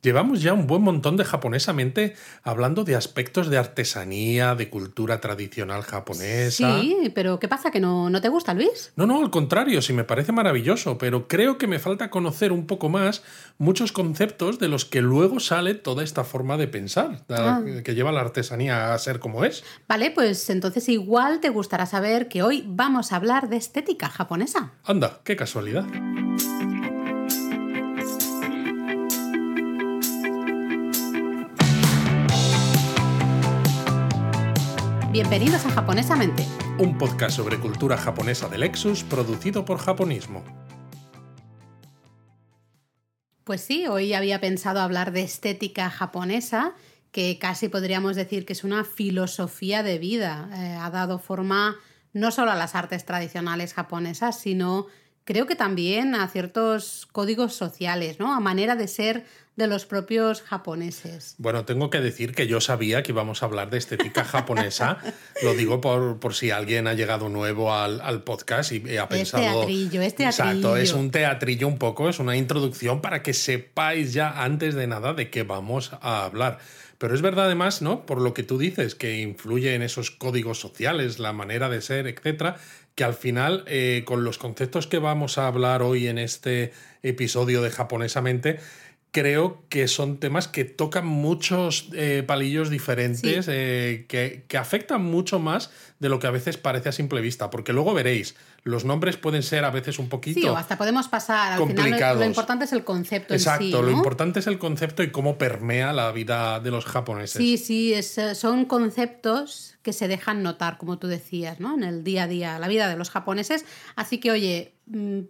Llevamos ya un buen montón de japonesamente hablando de aspectos de artesanía, de cultura tradicional japonesa. Sí, pero ¿qué pasa? ¿Que no, no te gusta, Luis? No, no, al contrario, sí me parece maravilloso, pero creo que me falta conocer un poco más muchos conceptos de los que luego sale toda esta forma de pensar, Ah. que lleva la artesanía a ser como es. Vale, pues entonces igual te gustará saber que hoy vamos a hablar de estética japonesa. Anda, qué casualidad. Bienvenidos a Japonesamente. Un podcast sobre cultura japonesa de Lexus producido por Japonismo. Pues sí, hoy había pensado hablar de estética japonesa, que casi podríamos decir que es una filosofía de vida. Eh, ha dado forma no solo a las artes tradicionales japonesas, sino creo que también a ciertos códigos sociales, ¿no? A manera de ser de los propios japoneses. Bueno, tengo que decir que yo sabía que íbamos a hablar de estética japonesa. Lo digo por, por si alguien ha llegado nuevo al, al podcast y ha pensado. Es teatrillo, es teatrillo. Exacto, es un teatrillo un poco, es una introducción para que sepáis ya antes de nada de qué vamos a hablar. Pero es verdad además, ¿no? Por lo que tú dices, que influye en esos códigos sociales, la manera de ser, etcétera, que al final, eh, con los conceptos que vamos a hablar hoy en este episodio de Japonesamente, creo que son temas que tocan muchos eh, palillos diferentes, Sí. eh, que, que afectan mucho más de lo que a veces parece a simple vista, porque luego veréis, los nombres pueden ser a veces un poquito... Sí, o hasta podemos pasar. Al final complicados. lo importante es el concepto Exacto, en sí. lo importante es el concepto y cómo permea la vida de los japoneses. Sí, sí, es, eh, son conceptos que se dejan notar, como tú decías, ¿no? En el día a día, la vida de los japoneses. Así que, oye, mm,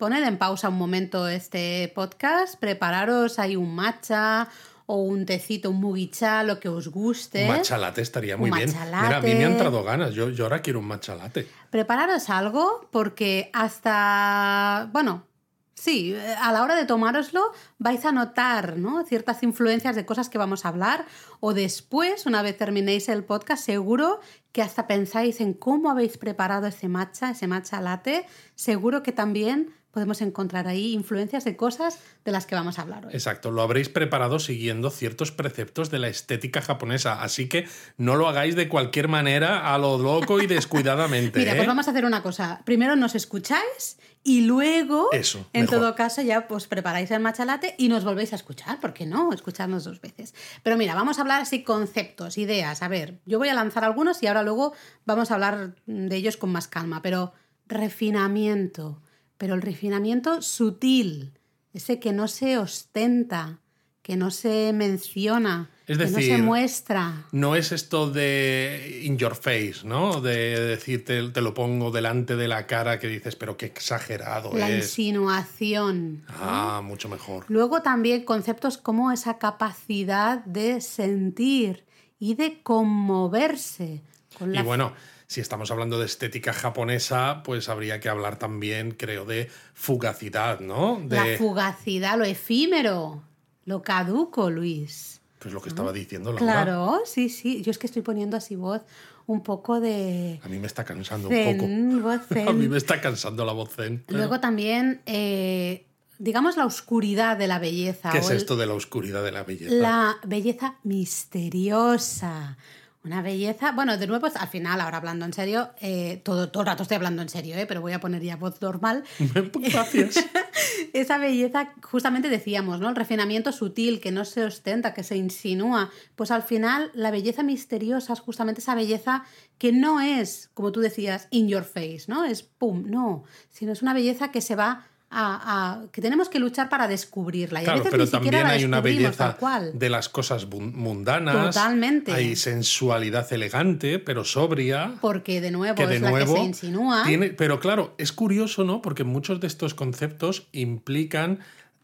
poned en pausa un momento este podcast, prepararos ahí un matcha o un tecito, un mugicha, lo que os guste. Un matcha latte estaría muy Un bien. Mira, a mí me han entrado ganas. Yo, yo ahora quiero un matcha latte. Prepararos algo porque hasta, bueno, sí, a la hora de tomároslo vais a notar ¿no? ciertas influencias de cosas que vamos a hablar o después, una vez terminéis el podcast, seguro que hasta pensáis en cómo habéis preparado ese matcha, ese matcha latte, seguro que también podemos encontrar ahí influencias de cosas de las que vamos a hablar hoy. Exacto, lo habréis preparado siguiendo ciertos preceptos de la estética japonesa, así que no lo hagáis de cualquier manera a lo loco y descuidadamente. Mira, ¿eh? pues vamos a hacer una cosa. Primero nos escucháis y luego, Eso, en mejor. todo caso, ya pues preparáis el machalate y nos volvéis a escuchar. ¿Por qué no? Escucharnos dos veces. Pero mira, vamos a hablar así conceptos, ideas. A ver, yo voy a lanzar algunos y ahora luego vamos a hablar de ellos con más calma. Pero refinamiento. Pero el refinamiento sutil. Ese que no se ostenta, que no se menciona, Es que no decir, se muestra. No es esto de in your face, ¿no? De decirte, te lo pongo delante de la cara que dices, pero qué exagerado La es. insinuación. Ah, mucho mejor. Luego también conceptos como esa capacidad de sentir y de conmoverse. Con la Y bueno, si estamos hablando de estética japonesa, pues habría que hablar también, creo, de fugacidad, ¿no? De, la fugacidad, lo efímero, lo caduco, Luis. Pues lo que estaba diciendo Laura. Claro, sí, sí. Yo es que estoy poniendo así voz un poco de A mí me está cansando un poco. zen, voz zen. A mí me está cansando la voz zen. Luego también, eh, digamos, la oscuridad de la belleza. ¿Qué es esto de la oscuridad de la belleza? La belleza misteriosa. Una belleza, bueno, de nuevo, al final, ahora hablando en serio, eh, todo, todo el rato estoy hablando en serio, eh, pero voy a poner ya voz normal. Gracias. Esa belleza, justamente decíamos, ¿no? El refinamiento sutil, que no se ostenta, que se insinúa. Pues al final, la belleza misteriosa es justamente esa belleza que no es, como tú decías, in your face, ¿no? Es pum, no. Sino es una belleza que se va a. a- que tenemos que luchar para descubrirla. Y a Claro, veces pero ni siquiera también la hay una belleza cual. de las cosas mundanas. Totalmente. Hay sensualidad elegante, pero sobria. Porque de nuevo que de es nuevo la que se insinúa. tiene, pero claro, es curioso, ¿no? Porque muchos de estos conceptos implican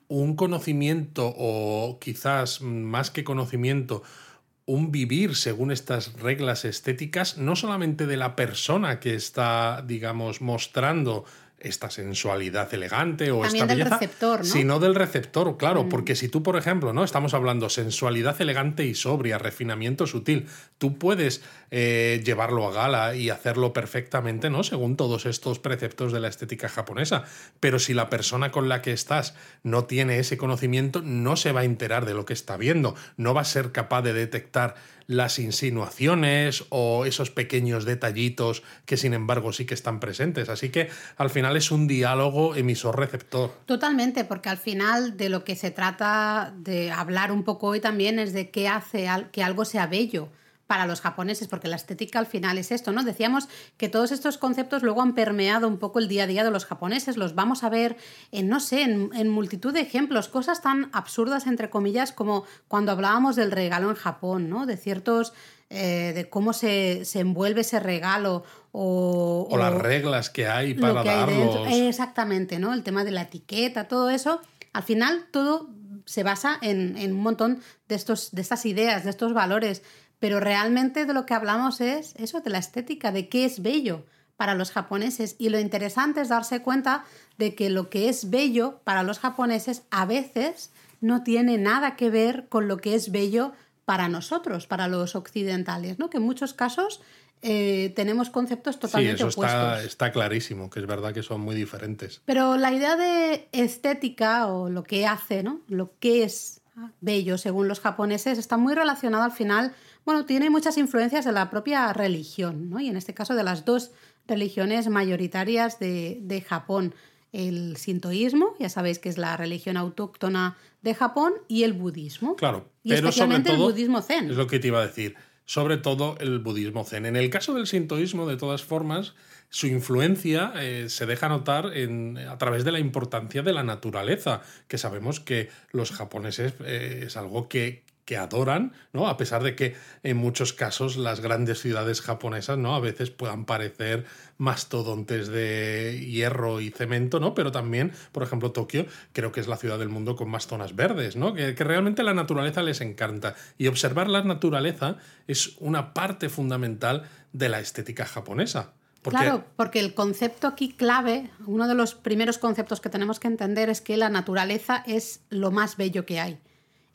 un conocimiento o quizás más que conocimiento, un vivir según estas reglas estéticas, no solamente de la persona que está, digamos, mostrando esta sensualidad elegante o También esta del belleza, receptor, ¿no? Mm. sino del receptor, claro, porque si tú, por ejemplo, no estamos hablando sensualidad elegante y sobria, refinamiento sutil, tú puedes eh, llevarlo a gala y hacerlo perfectamente, ¿no? Según todos estos preceptos de la estética japonesa, pero si la persona con la que estás no tiene ese conocimiento, no se va a enterar de lo que está viendo, no va a ser capaz de detectar las insinuaciones o esos pequeños detallitos que sin embargo sí que están presentes. Así que al final es un diálogo emisor-receptor. Totalmente, porque al final de lo que se trata de hablar un poco hoy también es de qué hace que algo sea bello para los japoneses, porque la estética al final es esto, ¿no? Decíamos que todos estos conceptos luego han permeado un poco el día a día de los japoneses, los vamos a ver en, no sé, en, en multitud de ejemplos, cosas tan absurdas, entre comillas, como cuando hablábamos del regalo en Japón, ¿no? De ciertos, eh, de cómo se, se envuelve ese regalo o... O las reglas que hay para que hay darlos. Exactamente, ¿no? El tema de la etiqueta, todo eso. Al final, todo se basa en, en un montón de, estos, de estas ideas, de estos valores. Pero realmente de lo que hablamos es eso, de la estética, de qué es bello para los japoneses. Y lo interesante es darse cuenta de que lo que es bello para los japoneses a veces no tiene nada que ver con lo que es bello para nosotros, para los occidentales, ¿no? Que en muchos casos eh, tenemos conceptos Sí, totalmente eso opuestos. está, está clarísimo, que es verdad que son muy diferentes. Pero la idea de estética o lo que hace, ¿no? Lo que es bello según los japoneses está muy relacionado al final, bueno, tiene muchas influencias de la propia religión, ¿no? Y en este caso de las dos religiones mayoritarias de, de Japón, el sintoísmo, ya sabéis que es la religión autóctona de Japón, y el budismo. Claro, Y pero sobre especialmente todo el budismo zen. es lo que te iba a decir. Sobre todo el budismo zen. En el caso del sintoísmo, de todas formas, su influencia eh, se deja notar en, a través de la importancia de la naturaleza, que sabemos que los japoneses eh, es algo que, que adoran, ¿no? A pesar de que en muchos casos las grandes ciudades japonesas, ¿no? A veces puedan parecer mastodontes de hierro y cemento, ¿no? Pero también, por ejemplo, Tokio creo que es la ciudad del mundo con más zonas verdes, ¿no? Que, realmente la naturaleza les encanta. Y observar la naturaleza es una parte fundamental de la estética japonesa. Claro, porque el concepto aquí clave, uno de los primeros conceptos que tenemos que entender es que la naturaleza es lo más bello que hay.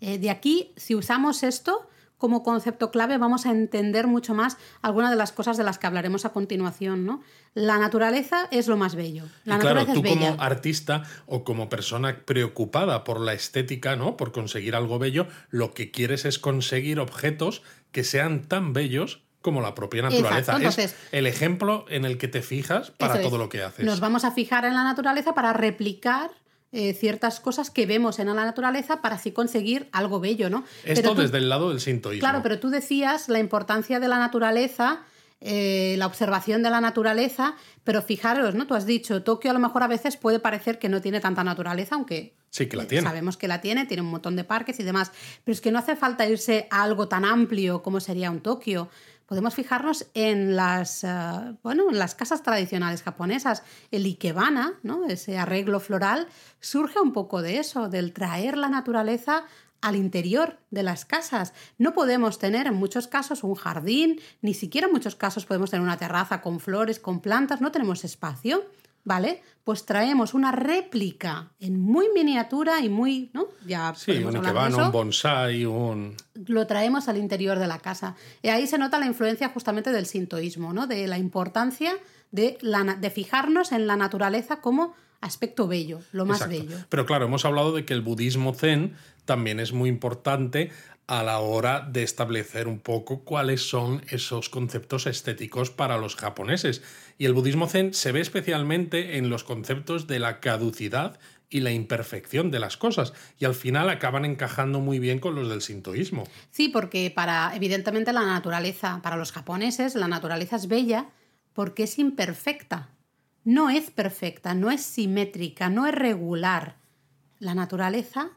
Eh, de aquí, si usamos esto como concepto clave, vamos a entender mucho más algunas de las cosas de las que hablaremos a continuación. ¿no? La naturaleza es lo más bello. La y claro, tú es bella. como artista o como persona preocupada por la estética, ¿no? Por conseguir algo bello, lo que quieres es conseguir objetos que sean tan bellos como la propia naturaleza. Exacto, es entonces- el ejemplo en el que te fijas para es. todo lo que haces. Nos vamos a fijar en la naturaleza para replicar eh, ciertas cosas que vemos en la naturaleza para así conseguir algo bello, ¿no? Esto Pero tú- desde el lado del sintoísmo. Claro, pero tú decías la importancia de la naturaleza, eh, la observación de la naturaleza, pero fijaros, ¿no? Tú has dicho, Tokio a lo mejor a veces puede parecer que no tiene tanta naturaleza, aunque Sí que la tiene. sabemos que la tiene, tiene un montón de parques y demás, pero es que no hace falta irse a algo tan amplio como sería un Tokio. Podemos fijarnos en las, ah, bueno, en las casas tradicionales japonesas. El ikebana, ¿no? ese arreglo floral, surge un poco de eso, del traer la naturaleza al interior de las casas. No podemos tener en muchos casos un jardín, ni siquiera en muchos casos podemos tener una terraza con flores, con plantas, no tenemos espacio. ¿Vale? Pues traemos una réplica en muy miniatura y muy, ¿no? Ya Sí, un eso un bonsai, un... lo traemos al interior de la casa. Y ahí se nota la influencia justamente del sintoísmo, ¿no? de la importancia de, la de fijarnos en la naturaleza como aspecto bello, lo más Exacto. bello. Pero claro, hemos hablado de que el budismo zen también es muy importante a la hora de establecer un poco cuáles son esos conceptos estéticos para los japoneses. Y el budismo zen se ve especialmente en los conceptos de la caducidad y la imperfección de las cosas. Y al final acaban encajando muy bien con los del sintoísmo. Sí, porque para, evidentemente, la naturaleza, para los japoneses, la naturaleza es bella porque es imperfecta. No es perfecta, no es simétrica, no es regular. La naturaleza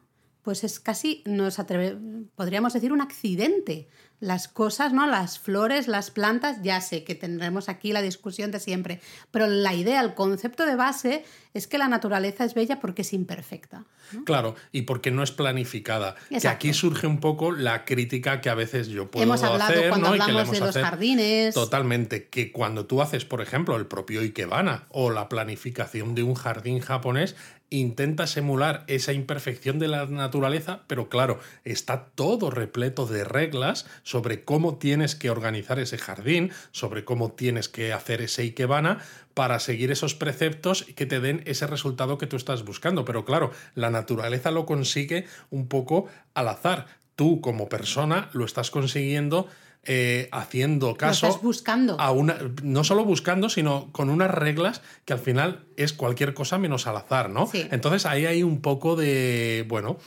pues es casi, nos atreve, podríamos decir, un accidente. Las cosas, ¿no? Las flores, las plantas, ya sé que tendremos aquí la discusión de siempre, pero la idea, el concepto de base es que la naturaleza es bella porque es imperfecta. Claro, y porque no es planificada. Que aquí surge un poco la crítica que a veces yo puedo Hemos hablado hacer, cuando ¿no? Hablamos de los jardines. Totalmente, que cuando tú haces, por ejemplo, el propio Ikebana o la planificación de un jardín japonés, intentas emular esa imperfección de la naturaleza, pero claro, está todo repleto de reglas sobre cómo tienes que organizar ese jardín, sobre cómo tienes que hacer ese Ikebana para seguir esos preceptos que te den ese resultado que tú estás buscando. Pero claro, la naturaleza lo consigue un poco al azar. Tú como persona lo estás consiguiendo eh, haciendo caso estás buscando. a una no solo buscando sino con unas reglas que al final es cualquier cosa menos al azar no Sí. entonces ahí hay un poco de bueno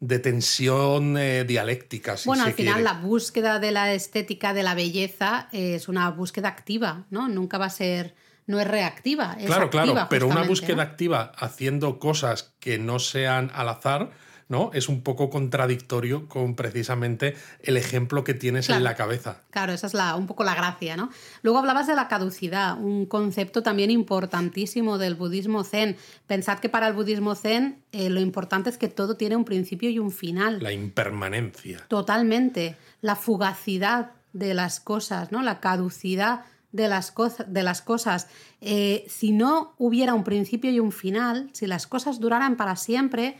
de tensión eh, dialéctica si Bueno, al final quiere. la búsqueda de la estética de la belleza es una búsqueda activa, ¿no? Nunca va a ser, no es reactiva, es claro activa, claro pero una búsqueda ¿no? activa haciendo cosas que no sean al azar no es un poco contradictorio con precisamente el ejemplo que tienes Claro. en la cabeza Claro, esa es la, un poco la gracia, ¿no? Luego hablabas de la caducidad, un concepto también importantísimo del budismo zen. Pensad que para el budismo zen eh, lo importante es que todo tiene un principio y un final. la impermanencia Totalmente. La fugacidad de las cosas, ¿no? La caducidad de las, de las cosas. Eh, si no hubiera un principio y un final, si las cosas duraran para siempre,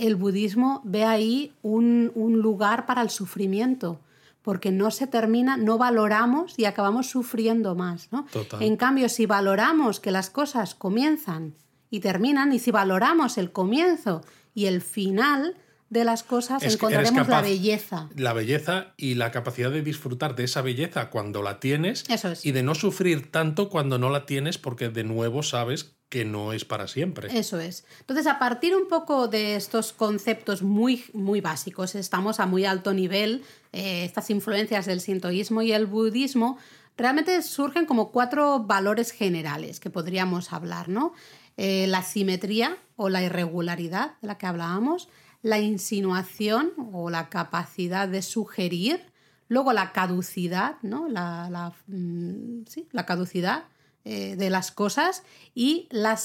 el budismo ve ahí un, un lugar para el sufrimiento. Porque no se termina, no valoramos y acabamos sufriendo más. ¿no? En cambio, si valoramos que las cosas comienzan y terminan, y si valoramos el comienzo y el final de las cosas, Es que eres encontraremos la belleza. la belleza y la capacidad de disfrutar de esa belleza cuando la tienes Eso es. y de no sufrir tanto cuando no la tienes porque de nuevo sabes que no es para siempre. Eso es. Entonces, a partir un poco de estos conceptos muy, muy básicos, estamos a muy alto nivel, eh, estas influencias del sintoísmo y el budismo, realmente surgen como cuatro valores generales que podríamos hablar, ¿no? Eh, la simetría o la irregularidad de la que hablábamos, la insinuación o la capacidad de sugerir, luego la caducidad, ¿no? La, la, mm, sí, la caducidad eh, de las cosas y la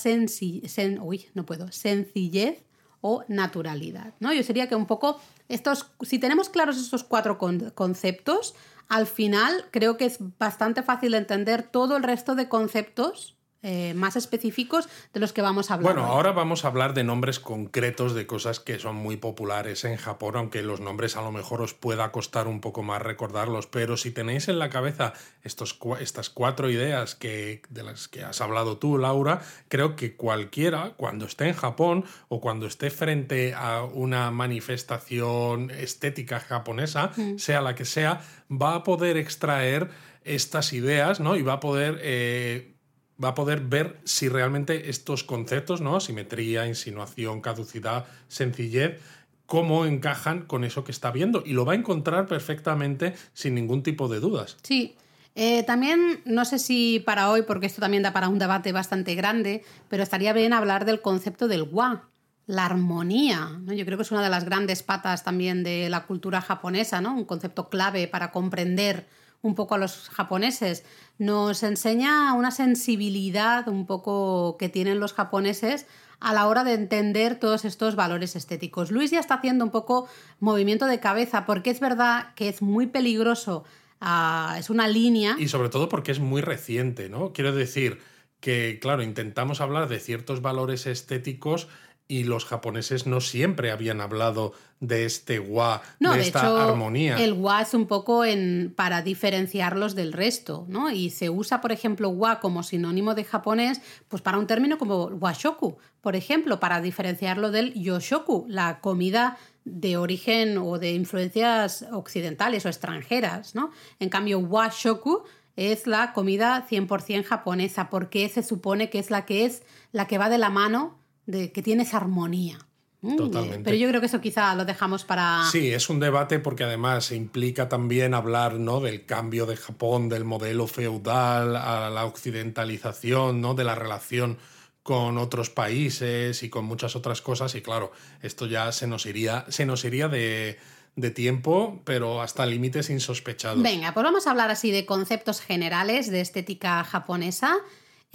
uy, no puedo, sencillez o naturalidad. ¿no? Yo sería que un poco estos, si tenemos claros estos cuatro con- conceptos, al final creo que es bastante fácil entender todo el resto de conceptos eh, más específicos de los que vamos a hablar. Bueno, hoy. ahora vamos a hablar de nombres concretos de cosas que son muy populares en Japón, aunque los nombres a lo mejor os pueda costar un poco más recordarlos, pero si tenéis en la cabeza estos, estas cuatro ideas que, de las que has hablado tú, Laura, creo que cualquiera, cuando esté en Japón o cuando esté frente a una manifestación estética japonesa, sea la que sea, va a poder extraer estas ideas, ¿no? Y va a poder... eh, va a poder ver si realmente estos conceptos, ¿no? Simetría, insinuación, caducidad, sencillez, cómo encajan con eso que está viendo. Y lo va a encontrar perfectamente sin ningún tipo de dudas. Sí. Eh, también, no sé si para hoy, porque esto también da para un debate bastante grande, pero estaría bien hablar del concepto del wa, la armonía. ¿no? Yo creo que es una de las grandes patas también de la cultura japonesa, ¿no? un concepto clave para comprender un poco a los japoneses. Nos enseña una sensibilidad un poco que tienen los japoneses a la hora de entender todos estos valores estéticos. Luis ya está haciendo un poco movimiento de cabeza porque es verdad que es muy peligroso, ah, es una línea. Y sobre todo porque es muy reciente, ¿no? Quiero decir que, claro, intentamos hablar de ciertos valores estéticos y los japoneses no siempre habían hablado de este wa, No, de, de, esta hecho, armonía. el wa es un poco en, para diferenciarlos del resto, ¿no? Y se usa, por ejemplo, wa como sinónimo de japonés, pues para un término como washoku, por ejemplo, para diferenciarlo del yoshoku, la comida de origen o de influencias occidentales o extranjeras, ¿no? En cambio, washoku es la comida 100% japonesa, porque se supone que es la que es la que va de la mano de que tiene esa armonía. Mm, Totalmente. Pero yo creo que eso quizá lo dejamos para... Sí, es un debate porque además implica también hablar ¿no? del cambio de Japón del modelo feudal a la occidentalización, ¿no? de la relación con otros países y con muchas otras cosas. Y claro, esto ya se nos iría, se nos iría de, de tiempo, pero hasta límites insospechados. Venga, pues vamos a hablar así de conceptos generales de estética japonesa.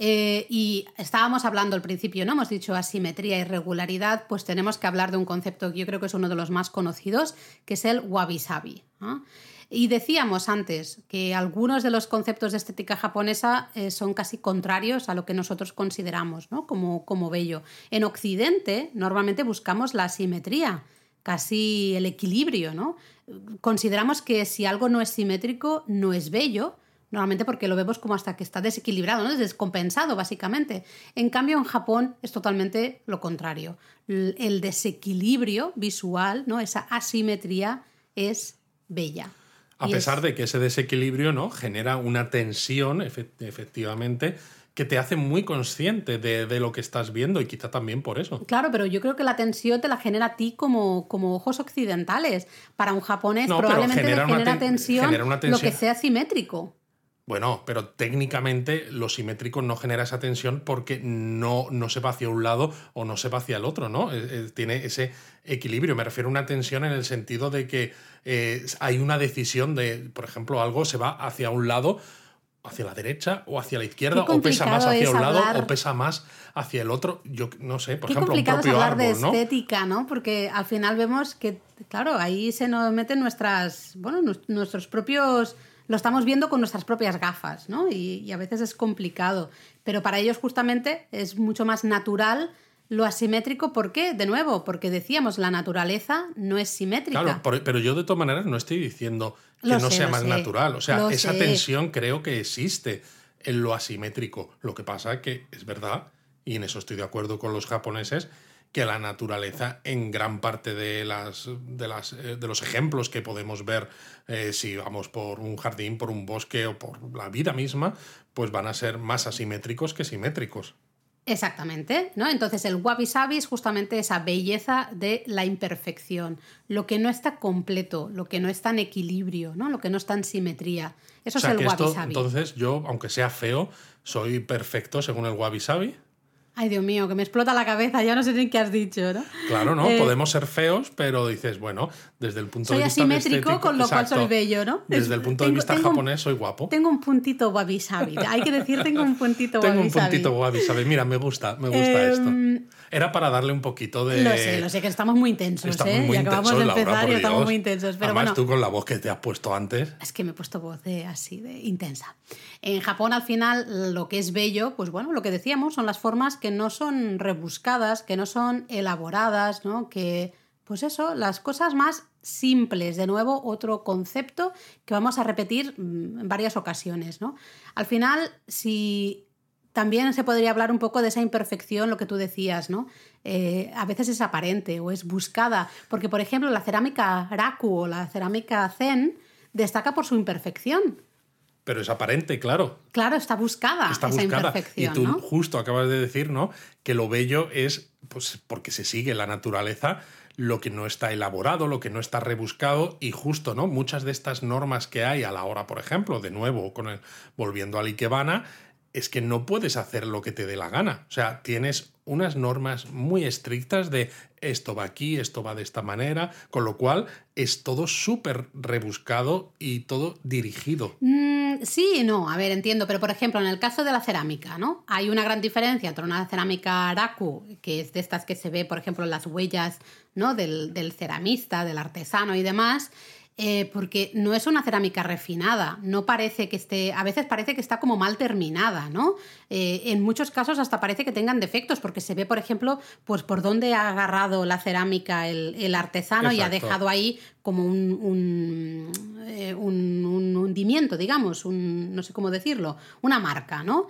Eh, y estábamos hablando al principio, ¿no? Hemos dicho asimetría y regularidad, pues tenemos que hablar de un concepto que yo creo que es uno de los más conocidos, que es el wabi-sabi. Y decíamos antes que algunos de los conceptos de estética japonesa eh, son casi contrarios a lo que nosotros consideramos ¿no? como, como bello. En Occidente normalmente buscamos la asimetría, casi el equilibrio, ¿no? Consideramos que si algo no es simétrico, no es bello, normalmente porque lo vemos como hasta que está desequilibrado, ¿no? Es descompensado, básicamente. En cambio, en Japón es totalmente lo contrario. El desequilibrio visual, ¿no? Esa asimetría es bella. A pesar de que ese desequilibrio, ¿no? Genera una tensión, efectivamente, que te hace muy consciente de, lo que estás viendo y quizá también por eso. Claro, pero yo creo que la tensión te la genera a ti como, como ojos occidentales. Para un japonés probablemente genera genera tensión, lo que sea simétrico. Bueno, pero técnicamente lo simétrico no genera esa tensión porque no, no se va hacia un lado o no se va hacia el otro, ¿no? Eh, eh, tiene ese equilibrio. Me refiero a una tensión en el sentido de que eh, hay una decisión de, por ejemplo, algo se va hacia un lado hacia la derecha o hacia la izquierda o pesa más hacia un lado o pesa más hacia el otro yo no sé por ejemplo un propio es hablar de estética no porque al final vemos que claro ahí se nos meten nuestras bueno nuestros propios lo estamos viendo con nuestras propias gafas no y, y a veces es complicado pero para ellos justamente es mucho más natural lo asimétrico, ¿por qué? De nuevo, porque decíamos, la naturaleza no es simétrica. Claro, pero yo de todas maneras no estoy diciendo que no sea más natural. O sea, esa tensión creo que existe en lo asimétrico. Lo que pasa es que es verdad, y en eso estoy de acuerdo con los japoneses, que la naturaleza en gran parte de, las, de, las, eh, de los ejemplos que podemos ver, eh, si vamos por un jardín, por un bosque o por la vida misma, pues van a ser más asimétricos que simétricos. Exactamente, ¿no? Entonces el wabi sabi es justamente esa belleza de la imperfección, lo que no está completo, lo que no está en equilibrio, ¿no? Lo que no está en simetría. Eso es el wabi sabi. Entonces yo, aunque sea feo, soy perfecto según el wabi sabi. Ay, Dios mío, que me explota la cabeza, ya no sé ni qué has dicho, ¿no? Claro, ¿no? Eh, Podemos ser feos, pero dices, bueno, desde el punto de vista. Soy asimétrico, con lo cual soy bello, ¿no? Desde el punto de vista japonés, soy guapo. Tengo un puntito wabi sabi. Hay que decir, tengo un puntito wabi sabi. Tengo un puntito wabi sabi. Mira, me gusta, me gusta esto. Era para darle un poquito de. Lo sé, lo sé, que estamos muy intensos, estamos ¿eh? Muy y acabamos de empezar y estamos muy intensos. Pero Además, tú con la voz que te has puesto antes. Es que me he puesto voz de, así, de intensa. En Japón, al final, lo que es bello, pues bueno, lo que decíamos, son las formas que no son rebuscadas, que no son elaboradas, ¿no? Que, pues eso, las cosas más simples. De nuevo, otro concepto que vamos a repetir mm, en varias ocasiones, ¿no? Al final, si también se podría hablar un poco de esa imperfección, lo que tú decías, ¿no? Eh, a veces es aparente o es buscada, porque por ejemplo la cerámica Raku o la cerámica Zen destaca por su imperfección. Pero es aparente, claro. Claro, está buscada está esa imperfección. Y tú justo acabas de decir, ¿no? Que lo bello es, pues, porque se sigue la naturaleza, lo que no está elaborado, lo que no está rebuscado y justo, ¿no? Muchas de estas normas que hay a la hora, por ejemplo, de nuevo, con el, volviendo al Ikebana, es que no puedes hacer lo que te dé la gana. O sea, tienes unas normas muy estrictas de esto va aquí, esto va de esta manera, con lo cual es todo súper rebuscado y todo dirigido. Mm, sí no, a ver, entiendo, pero por ejemplo, en el caso de la cerámica, ¿no? Hay una gran diferencia entre una cerámica Araku, que es de estas que se ve, por ejemplo, en las huellas ¿no? del, del ceramista, del artesano y demás, eh, porque no es una cerámica refinada, no parece que esté, a veces parece que está como mal terminada, ¿no? Eh, en muchos casos hasta parece que tengan defectos, porque se ve, por ejemplo, pues por dónde ha agarrado la cerámica el, artesano y ha dejado ahí como un, un, eh, hundimiento, digamos, un, no sé cómo decirlo, una marca, ¿no?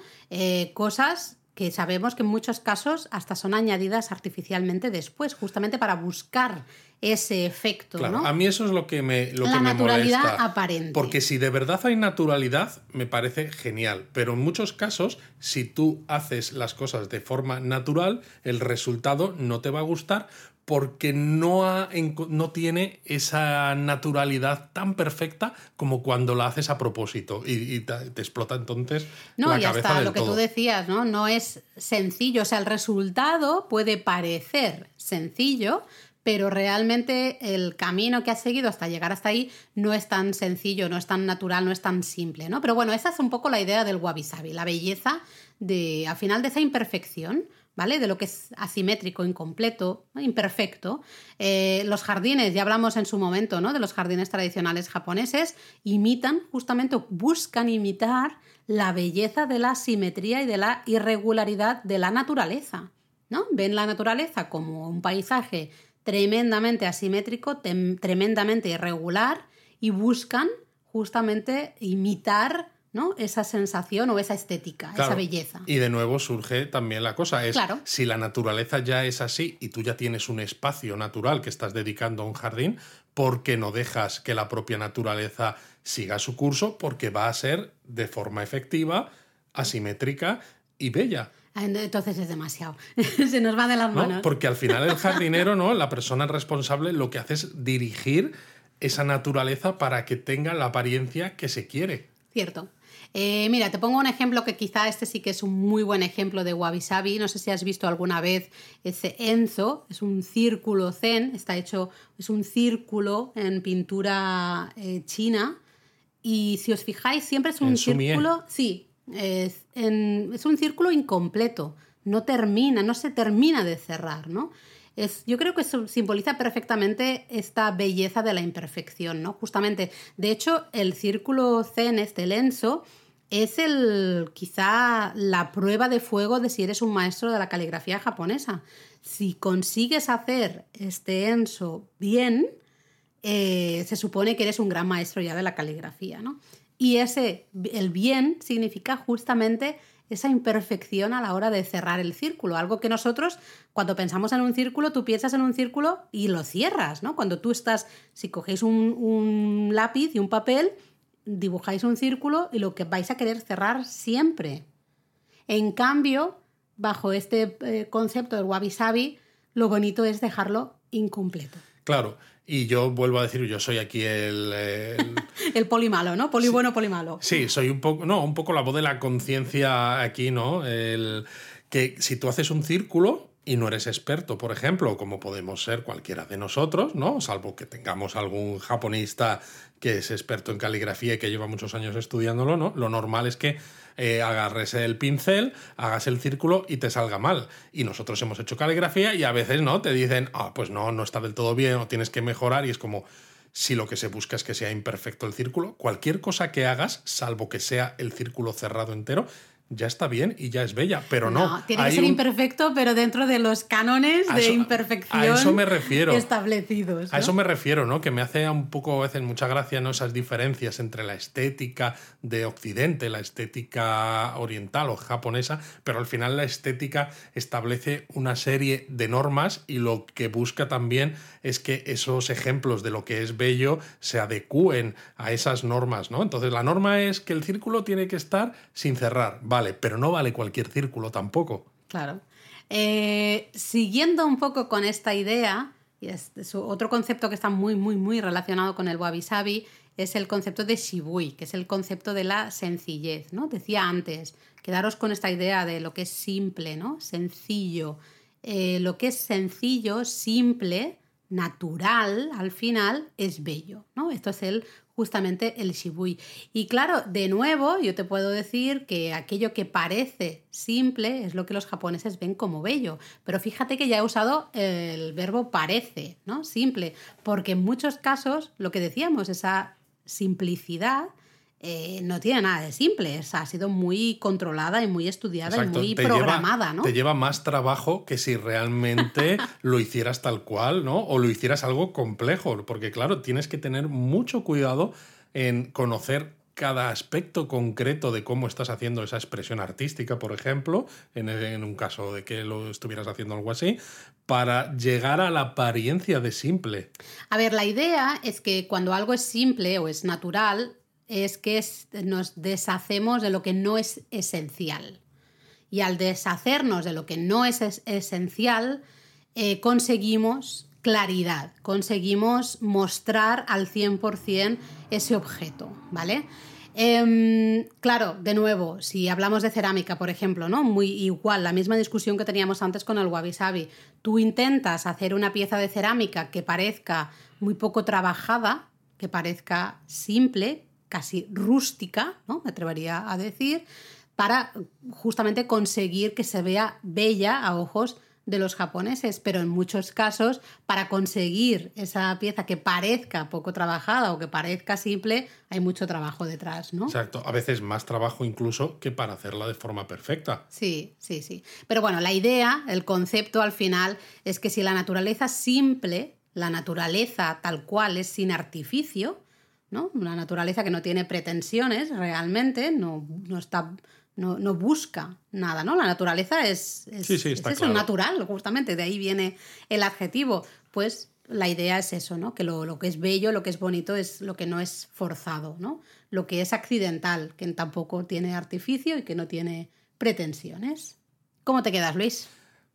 cosas que sabemos que en muchos casos hasta son añadidas artificialmente después, justamente para buscar ese efecto. Claro, a mí eso es lo que me, lo La que naturalidad molesta. aparente. Porque si de verdad hay naturalidad, me parece genial. Pero en muchos casos, si tú haces las cosas de forma natural, el resultado no te va a gustar porque no, ha, no tiene esa naturalidad tan perfecta como cuando la haces a propósito y, te, explota entonces no, la y cabeza hasta lo que tú decías, ¿no? No es sencillo, o sea, el resultado puede parecer sencillo, pero realmente el camino que has seguido hasta llegar hasta ahí no es tan sencillo, no es tan natural, no es tan simple, ¿no? Pero bueno, esa es un poco la idea del wabi sabi, la belleza de, al final de esa imperfección, ¿vale? De lo que es asimétrico, incompleto, imperfecto. Eh, los jardines, ya hablamos en su momento, ¿no? De los jardines tradicionales japoneses, imitan, justamente, buscan imitar la belleza de la simetría y de la irregularidad de la naturaleza, ¿no? Ven la naturaleza como un paisaje tremendamente asimétrico, tremendamente irregular y buscan justamente imitar ¿no? esa sensación o esa estética, esa belleza. Y de nuevo surge también la cosa, es si la naturaleza ya es así y tú ya tienes un espacio natural que estás dedicando a un jardín, ¿por qué no dejas que la propia naturaleza siga su curso? Porque va a ser de forma efectiva, asimétrica y bella. Entonces es demasiado. Se nos va de las manos. Porque al final el jardinero, ¿no? La persona responsable lo que hace es dirigir esa naturaleza para que tenga la apariencia que se quiere. Cierto. Eh, mira, te pongo un ejemplo que quizá este sí que es un muy buen ejemplo de wabi sabi. No sé si has visto alguna vez ese Enzo, es un círculo zen, está hecho, es un círculo en pintura eh, china. Y si os fijáis, siempre es un círculo. Sí, es, un círculo incompleto, no termina, no se termina de cerrar, ¿no? Es, yo creo que eso simboliza perfectamente esta belleza de la imperfección, ¿no? Justamente, de hecho, el círculo zen, este lenso, es el quizá la prueba de fuego de si eres un maestro de la caligrafía japonesa. Si consigues hacer este enso bien, eh, se supone que eres un gran maestro ya de la caligrafía, ¿no? Y ese, el bien significa justamente esa imperfección a la hora de cerrar el círculo. Algo que nosotros, cuando pensamos en un círculo, tú piensas en un círculo y lo cierras, ¿no? Cuando tú estás, si cogéis un, lápiz y un papel, dibujáis un círculo y lo que vais a querer cerrar siempre. En cambio, bajo este eh, concepto del wabi sabi, lo bonito es dejarlo incompleto. Claro, y yo vuelvo a decir, yo soy aquí el... El, poli malo, ¿no? Poli bueno, poli malo. Sí, soy un poco, no, un poco la voz de la conciencia aquí, ¿no? El, que si tú haces un círculo y no eres experto, por ejemplo, como podemos ser cualquiera de nosotros, ¿no? Salvo que tengamos algún japonista que es experto en caligrafía y que lleva muchos años estudiándolo, ¿no? Lo normal es que eh, agarres el pincel, hagas el círculo y te salga mal. Y nosotros hemos hecho caligrafía y a veces no, te dicen, ah, pues no, no está del todo bien o tienes que mejorar y es como, si lo que se busca es que sea imperfecto el círculo, cualquier cosa que hagas, salvo que sea el círculo cerrado entero, ya está bien y ya es bella, pero no. tiene que ser imperfecto, pero dentro de los cánones de imperfección a eso me refiero. establecidos. A eso me refiero, ¿no? Que me hace un poco a veces mucha gracia ¿no? esas diferencias entre la estética de Occidente, la estética oriental o japonesa, pero al final la estética establece una serie de normas y lo que busca también es que esos ejemplos de lo que es bello se adecúen a esas normas, ¿no? Entonces la norma es que el círculo tiene que estar sin cerrar, vale, pero no vale cualquier círculo tampoco. Claro. Eh, siguiendo un poco con esta idea, y es, otro concepto que está muy, muy, muy relacionado con el wabi sabi, es el concepto de shibui, que es el concepto de la sencillez, ¿no? Decía antes, quedaros con esta idea de lo que es simple, ¿no? Sencillo. Eh, lo que es sencillo, simple, natural, al final, es bello, ¿no? Esto es el justamente el shibui. Y claro, de nuevo, yo te puedo decir que aquello que parece simple es lo que los japoneses ven como bello. Pero fíjate que ya he usado el verbo parece, ¿no? Simple, porque en muchos casos, lo que decíamos, esa simplicidad eh, no tiene nada de simple, ha sido muy controlada y muy estudiada y muy programada, ¿no? Te lleva más trabajo que si realmente lo hicieras tal cual, ¿no? O lo hicieras algo complejo, porque claro, tienes que tener mucho cuidado en conocer cada aspecto concreto de cómo estás haciendo esa expresión artística, por ejemplo, en, en, un caso de que lo estuvieras haciendo algo así, para llegar a la apariencia de simple. A ver, la idea es que cuando algo es simple o es natural, es que nos deshacemos de lo que no es esencial. Y al deshacernos de lo que no es esencial, eh, conseguimos claridad, conseguimos mostrar al 100% ese objeto, ¿vale? Em, claro, de nuevo, si hablamos de cerámica, por ejemplo, ¿no? Muy igual, la misma discusión que teníamos antes con el wabi sabi. Tú intentas hacer una pieza de cerámica que parezca muy poco trabajada, que parezca simple, casi rústica, ¿no? Me atrevería a decir, para justamente conseguir que se vea bella a ojos de los japoneses, pero en muchos casos para conseguir esa pieza que parezca poco trabajada o que parezca simple, hay mucho trabajo detrás, ¿no? Exacto, a veces más trabajo incluso que para hacerla de forma perfecta. Sí, sí, sí. Pero bueno, la idea, el concepto al final es que si la naturaleza simple, la naturaleza tal cual es sin artificio, ¿no? Una naturaleza que no tiene pretensiones realmente, no, no está no, busca nada, ¿no? La naturaleza es, es, natural, justamente, de ahí viene el adjetivo. Pues la idea es eso, ¿no? Que lo, que es bello, lo que es bonito es lo que no es forzado, ¿no? Lo que es accidental, que tampoco tiene artificio y que no tiene pretensiones. ¿Cómo te quedas, Luis?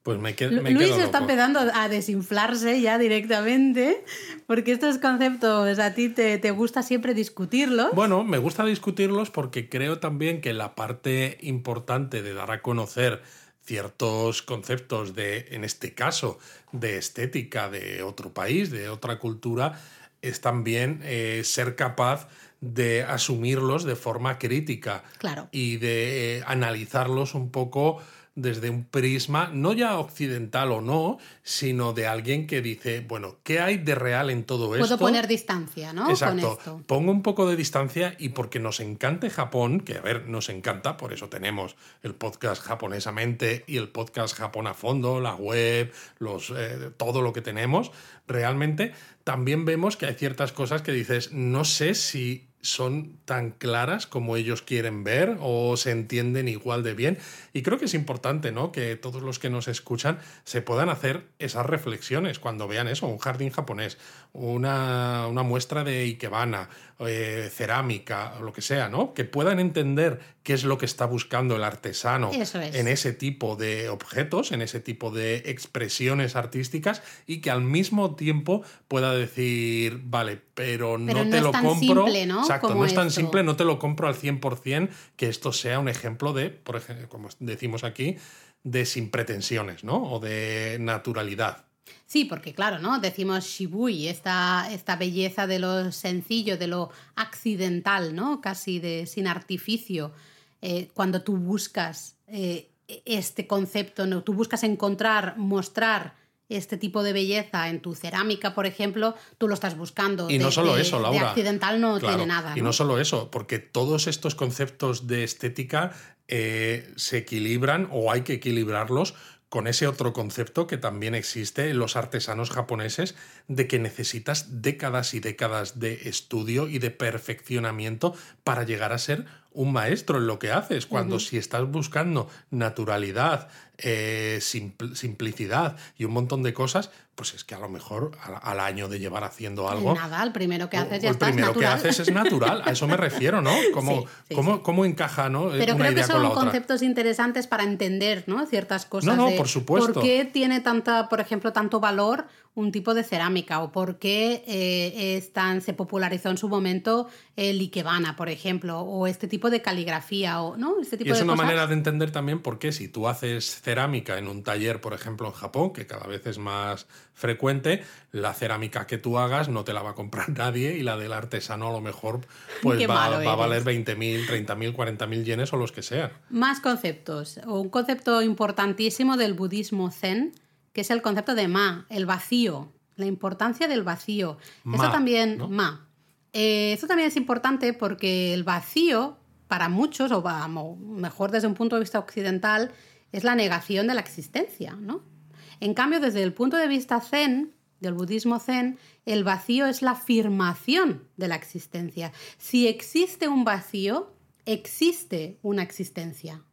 Pues me, quedo, Luis está empezando a desinflarse ya directamente, porque estos conceptos a ti te, te, gusta siempre discutirlos. Bueno, me gusta discutirlos porque creo también que la parte importante de dar a conocer ciertos conceptos de, en este caso, de estética de otro país, de otra cultura, es también eh, ser capaz de asumirlos de forma crítica claro. y de eh, analizarlos un poco desde un prisma, no ya occidental o no, sino de alguien que dice, bueno, ¿qué hay de real en todo esto? Puedo poner distancia, ¿no? Exacto. Pongo un poco de distancia y porque nos encante Japón, que a ver, nos encanta, por eso tenemos el podcast japonesamente y el podcast Japón a fondo, la web, los, eh, todo lo que tenemos, realmente también vemos que hay ciertas cosas que dices, no sé si son tan claras como ellos quieren ver o se entienden igual de bien. Y creo que es importante, ¿no? Que todos los que nos escuchan se puedan hacer esas reflexiones cuando vean eso, un jardín japonés, una, muestra de Ikebana, eh, cerámica, o lo que sea, ¿no? Que puedan entender qué es lo que está buscando el artesano en ese tipo de objetos, en ese tipo de expresiones artísticas y que al mismo tiempo pueda decir, vale, pero, no, te lo compro. ¿no? Exacto, no es tan simple, no te lo compro al 100% que esto sea un ejemplo de, por ejemplo, como decimos aquí, de sin pretensiones, ¿no? O de naturalidad. Sí, porque claro, ¿no? Decimos Shibui, esta, esta belleza de lo sencillo, de lo accidental, ¿no? Casi de sin artificio. Eh, cuando tú buscas eh, este concepto, ¿no? tú buscas encontrar, mostrar este tipo de belleza en tu cerámica, por ejemplo, tú lo estás buscando. Y no solo eso, Laura. De accidental no tiene nada. Y no solo eso, porque todos estos conceptos de estética eh, se equilibran o hay que equilibrarlos con ese otro concepto que también existe en los artesanos japoneses de que necesitas décadas y décadas de estudio y de perfeccionamiento para llegar a ser un maestro en lo que haces, cuando si estás buscando naturalidad, eh, simplicidad y un montón de cosas, pues es que a lo mejor al, año de llevar haciendo algo... Nada, el primero que haces ya El primero que haces es natural, a eso me refiero, ¿no? ¿Cómo, cómo, encaja ¿no? Pero una creo que son conceptos interesantes para entender ¿no? ciertas cosas. No, no, por supuesto. ¿Por qué tiene tanta, por ejemplo, tanto valor un tipo de cerámica o por qué eh, se popularizó en su momento el ikebana, por ejemplo, o este tipo de caligrafía o no este tipo y es una manera de entender también por qué si tú haces cerámica en un taller, por ejemplo, en Japón, que cada vez es más frecuente, la cerámica que tú hagas no te la va a comprar nadie y la del artesano a lo mejor pues va, va, a valer 20.000, 30.000, 40.000 yenes o los que sean. Más conceptos. Un concepto importantísimo del budismo zen que es el concepto de ma, el vacío, la importancia del vacío. eso también, ma. Eh, eso también es importante porque el vacío, para muchos, o mejor desde un punto de vista occidental, es la negación de la existencia, ¿no? En cambio, desde el punto de vista zen, del budismo zen, el vacío es la afirmación de la existencia. Si existe un vacío, existe una existencia.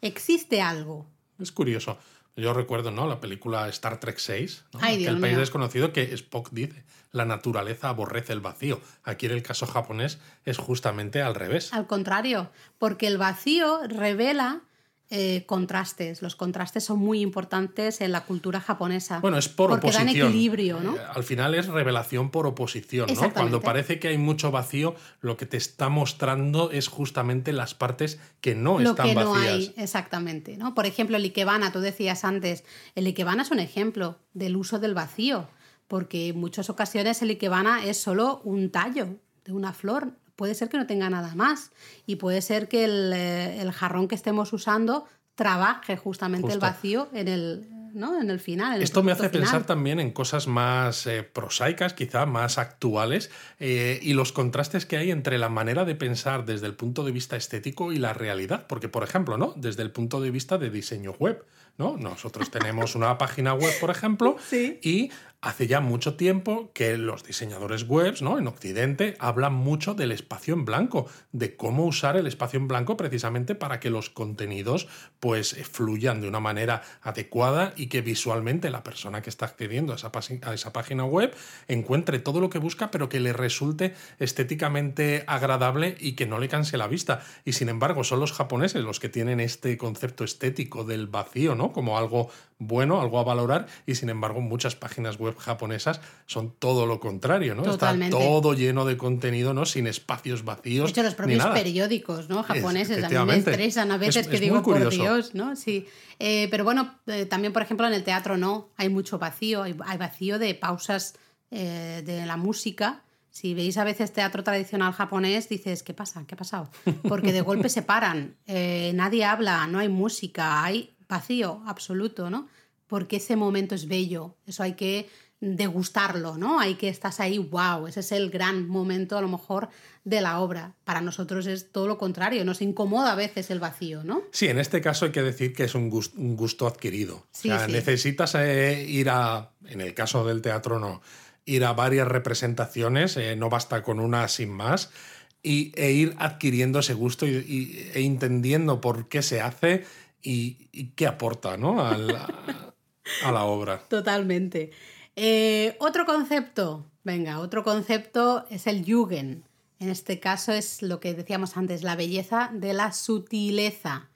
Existe algo. Es curioso. Yo recuerdo, ¿no? La película Star Trek 6, el país desconocido que Spock dice, la naturaleza aborrece el vacío. Aquí en el caso japonés es justamente al revés. Al contrario, porque el vacío revela eh, contrastes. Los contrastes son muy importantes en la cultura japonesa. Bueno, es por porque oposición. dan equilibrio, ¿no? Eh, Al final es revelación por oposición, ¿no? Cuando parece que hay mucho vacío, lo que te está mostrando es justamente las partes que no lo están que no vacías. hay, exactamente. ¿no? Por ejemplo, el Ikebana, tú decías antes, el Ikebana es un ejemplo del uso del vacío, porque en muchas ocasiones el Ikebana es solo un tallo de una flor. Puede ser que no tenga nada más y puede ser que el, eh, el jarrón que estemos usando trabaje justamente el vacío en el, ¿no? en el final. en el Esto me hace final. pensar también en cosas más eh, prosaicas, quizá más actuales, eh, y los contrastes que hay entre la manera de pensar desde el punto de vista estético y la realidad. Porque, por ejemplo, ¿no? desde el punto de vista de diseño web, ¿no? nosotros tenemos una página web, por ejemplo, Sí. y hace ya mucho tiempo que los diseñadores webs ¿no? en Occidente hablan mucho del espacio en blanco, de cómo usar el espacio en blanco precisamente para que los contenidos pues fluyan de una manera adecuada y que visualmente la persona que está accediendo a esa, a esa página web encuentre todo lo que busca, pero que le resulte estéticamente agradable y que no le canse la vista. Y sin embargo, son los japoneses los que tienen este concepto estético del vacío, ¿no? Como algo bueno, algo a valorar, y sin embargo, muchas páginas web japonesas son todo lo contrario, ¿no? Totalmente. Está todo lleno de contenido, ¿no? Sin espacios De vacíos. hecho, los ni propios nada. periódicos ¿no? japoneses a mí me estresan a veces Es- que es digo, por. Dios, ¿no? Sí. Eh, pero bueno, eh, también, por ejemplo, en el teatro no, hay mucho vacío, hay, hay vacío de pausas eh, de la música. Si veis a veces teatro tradicional japonés, dices, ¿qué pasa? ¿Qué ha pasado? Porque de golpe se paran, eh, nadie habla, no hay música, hay vacío absoluto, ¿no? Porque ese momento es bello, eso hay que degustarlo, ¿no? Hay que estás ahí, wow, ese es el gran momento a lo mejor de la obra. Para nosotros es todo lo contrario, nos incomoda a veces el vacío, ¿no? Sí, en este caso hay que decir que es un gus- un gusto, adquirido. Sí, o sea, sí. necesitas eh, ir a, en el caso del teatro no, ir a varias representaciones, eh, no basta con una sin más, y, e ir adquiriendo ese gusto y, y- e entendiendo por qué se hace y, y qué aporta ¿no? A, a la obra. Totalmente. Eh, otro concepto, venga, otro concepto es el Jugend. En este caso es lo que decíamos antes, la belleza de la sutileza.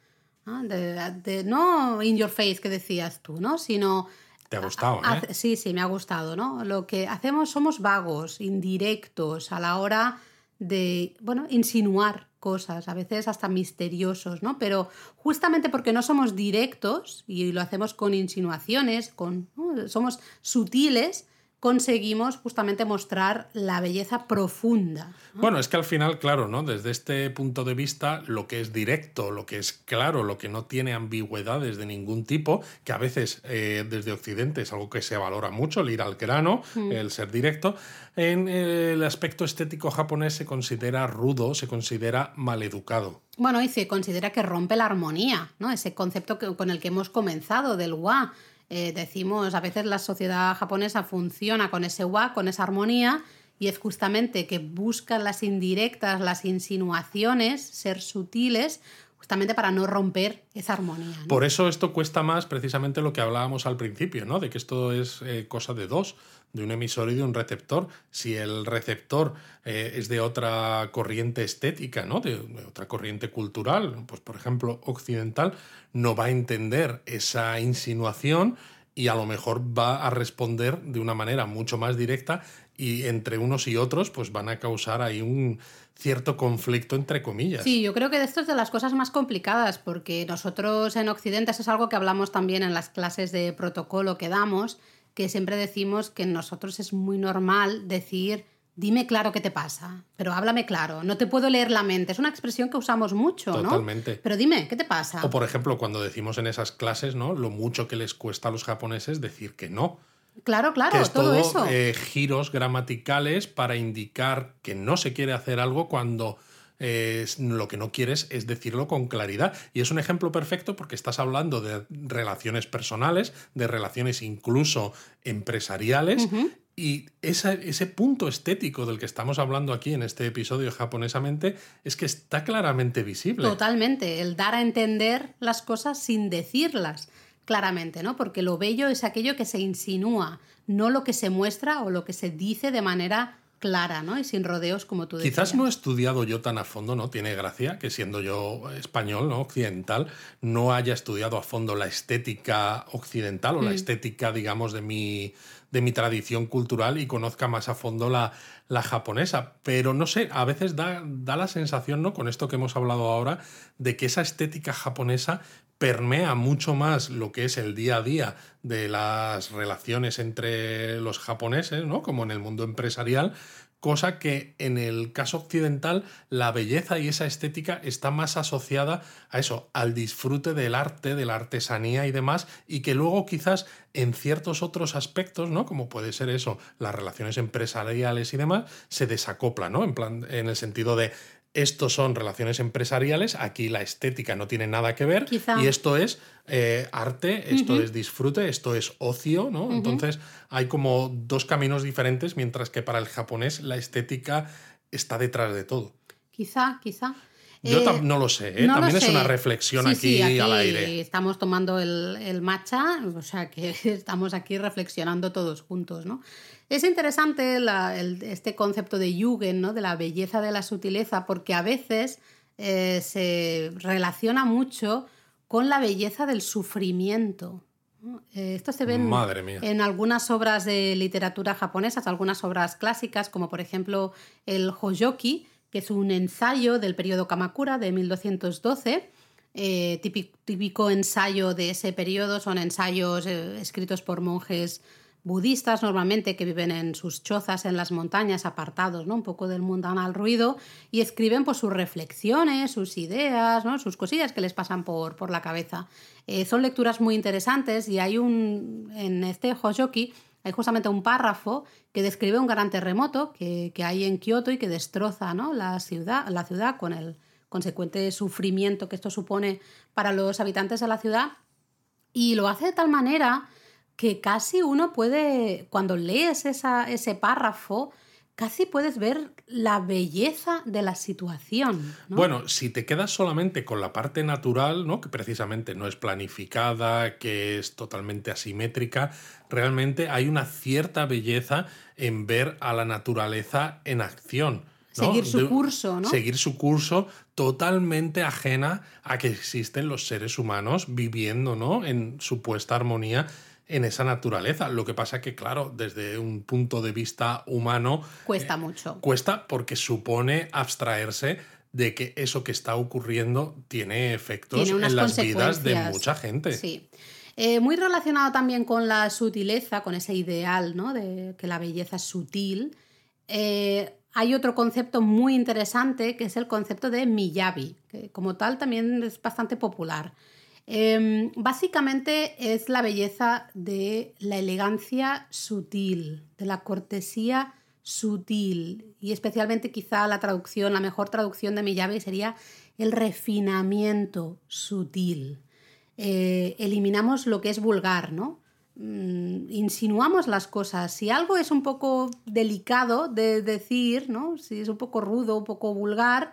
¿no? De- de- no in your face que decías tú, ¿no? Sino Te ha gustado, Ha- ¿eh? hace- Sí, sí, me ha gustado, ¿no? Lo que hacemos somos vagos, indirectos a la hora de, bueno, insinuar cosas, a veces hasta misteriosos, ¿no? Pero justamente porque no somos directos y lo hacemos con insinuaciones, con, somos sutiles, conseguimos justamente mostrar la belleza profunda. Bueno, es que al final, claro, ¿no? Desde este punto de vista, lo que es directo, lo que es claro, lo que no tiene ambigüedades de ningún tipo, que a veces eh, desde Occidente es algo que se valora mucho, el ir al grano, el ser directo, en eh, el aspecto estético japonés se considera rudo, se considera maleducado. Bueno, y se considera que rompe la armonía, ¿no? Ese concepto que- con el que hemos comenzado del wa. Eh, decimos, a veces la sociedad japonesa funciona con ese wa, con esa armonía, y es justamente que buscan las indirectas, las insinuaciones, ser sutiles, justamente para no romper esa armonía. Por eso esto cuesta más precisamente lo que hablábamos al principio, ¿no? De que esto es eh, cosa de dos, de un emisor y de un receptor. Si el receptor eh, es de otra corriente estética, ¿no? De, de otra corriente cultural, pues por ejemplo occidental, no va a entender esa insinuación y a lo mejor va a responder de una manera mucho más directa y entre unos y otros pues van a causar ahí un cierto conflicto entre comillas. Sí, yo creo que esto es de las cosas más complicadas porque nosotros en Occidente, eso es algo que hablamos también en las clases de protocolo que damos, que siempre decimos que en nosotros es muy normal decir, dime claro qué te pasa, pero háblame claro, no te puedo leer la mente. Es una expresión que usamos mucho, ¿no? Totalmente. Pero dime, ¿qué te pasa? O por ejemplo, cuando decimos en esas clases, ¿no? Lo mucho que les cuesta a los japoneses decir que no. Claro, claro, que es todo, todo eso. eh, giros gramaticales para indicar que no se quiere hacer algo cuando eh, lo que no quieres es decirlo con claridad. Y es un ejemplo perfecto porque estás hablando de relaciones personales, de relaciones incluso empresariales. Y esa- ese punto estético del que estamos hablando aquí en este episodio japonesamente es que está claramente visible. Totalmente, el dar a entender las cosas sin decirlas claramente, ¿no? Porque lo bello es aquello que se insinúa, no lo que se muestra o lo que se dice de manera clara, ¿no? Y sin rodeos, como tú decías. Quizás no he estudiado yo tan a fondo, ¿no? Tiene gracia que siendo yo español, ¿no? Occidental, no haya estudiado a fondo la estética occidental o la Mm. estética, digamos, de mi, de mi tradición cultural y conozca más a fondo la, la japonesa. Pero no sé, a veces da, da la sensación, ¿no? Con esto que hemos hablado ahora, de que esa estética japonesa permea mucho más lo que es el día a día de las relaciones entre los japoneses, ¿no? Como en el mundo empresarial, cosa que en el caso occidental la belleza y esa estética está más asociada a eso, al disfrute del arte, de la artesanía y demás, y que luego quizás en ciertos otros aspectos, ¿no? Como puede ser eso, las relaciones empresariales y demás, se desacopla, ¿no? En plan, en el sentido de estos son relaciones empresariales, aquí la estética no tiene nada que ver Quizá. y esto es eh, arte, esto es disfrute, esto es ocio, ¿no? Entonces hay como dos caminos diferentes, mientras que para el japonés la estética está detrás de todo. Quizá, quizá. Yo Eh, no lo sé, ¿eh? no lo también es sé. una reflexión Sí, aquí, sí, aquí al aire. Estamos tomando el, el matcha, o sea que estamos aquí reflexionando todos juntos, ¿no? Es interesante la- el- este concepto de Jugend, ¿no? De la belleza de la sutileza, porque a veces eh, se relaciona mucho con la belleza del sufrimiento. Eh, esto se ve en, Madre mía. en algunas obras de literatura japonesas, algunas obras clásicas, como por ejemplo el Hojoki, que es un ensayo del periodo Kamakura de 1212. eh, típico, típico ensayo de ese periodo son ensayos eh, escritos por monjes budistas normalmente que viven en sus chozas en las montañas apartados ¿no? un poco del mundanal ruido y escriben pues, sus reflexiones, sus ideas, ¿no? sus cosillas que les pasan por, por la cabeza. Eh, son lecturas muy interesantes y hay un en este Hojoki hay justamente un párrafo que describe un gran terremoto que, que hay en Kioto y que destroza ¿no? la, ciudad, la ciudad con el consecuente sufrimiento que esto supone para los habitantes de la ciudad. Y lo hace de tal manera que casi uno puede, cuando lees esa, ese párrafo, casi puedes ver la belleza de la situación. ¿no? Bueno, si te quedas solamente con la parte natural, ¿no? que precisamente no es planificada, que es totalmente asimétrica, realmente hay una cierta belleza en ver a la naturaleza en acción. ¿no? Seguir su De- curso, ¿no? Seguir su curso totalmente ajena a que existen los seres humanos viviendo ¿no? en supuesta armonía en esa naturaleza. Lo que pasa que, claro, desde un punto de vista humano, Cuesta mucho. Cuesta porque supone abstraerse de que eso que está ocurriendo tiene efectos Tiene en las vidas de mucha gente. Sí. Eh, muy relacionado también con la sutileza, con ese ideal, ¿no? De que la belleza es sutil. Eh, hay otro concepto muy interesante que es el concepto de Miyabi, que como tal también es bastante popular. Eh, básicamente es la belleza de la elegancia sutil, de la cortesía sutil y especialmente quizá la traducción, la mejor traducción de Miyabi sería el refinamiento sutil. Eh, eliminamos lo que es vulgar, ¿no? Mm, insinuamos las cosas. Si algo es un poco delicado de decir, ¿no? Si es un poco rudo, un poco vulgar,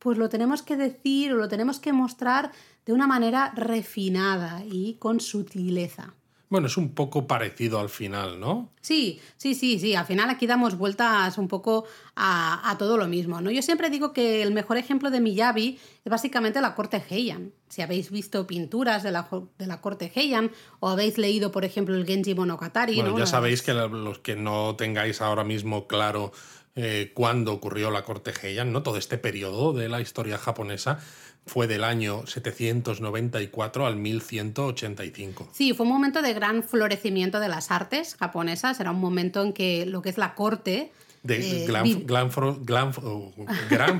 pues lo tenemos que decir o lo tenemos que mostrar de una manera refinada y con sutileza. Bueno, es un poco parecido al final, ¿no? Sí, sí, sí, sí. Al final aquí damos vueltas un poco a, a todo lo mismo, ¿no? Yo siempre digo que el mejor ejemplo de Miyabi es básicamente la corte Heian. Si habéis visto pinturas de la, de la corte Heian o habéis leído, por ejemplo, el Genji Monogatari, Bueno, ¿no? ya sabéis que los que no tengáis ahora mismo claro eh, cuándo ocurrió la corte Heian, ¿no? Todo este periodo de la historia japonesa fue del año 794 al 1185. Sí, fue un momento de gran florecimiento de las artes japonesas. Era un momento en que lo que es la corte. De eh, gran, vi- gran oh,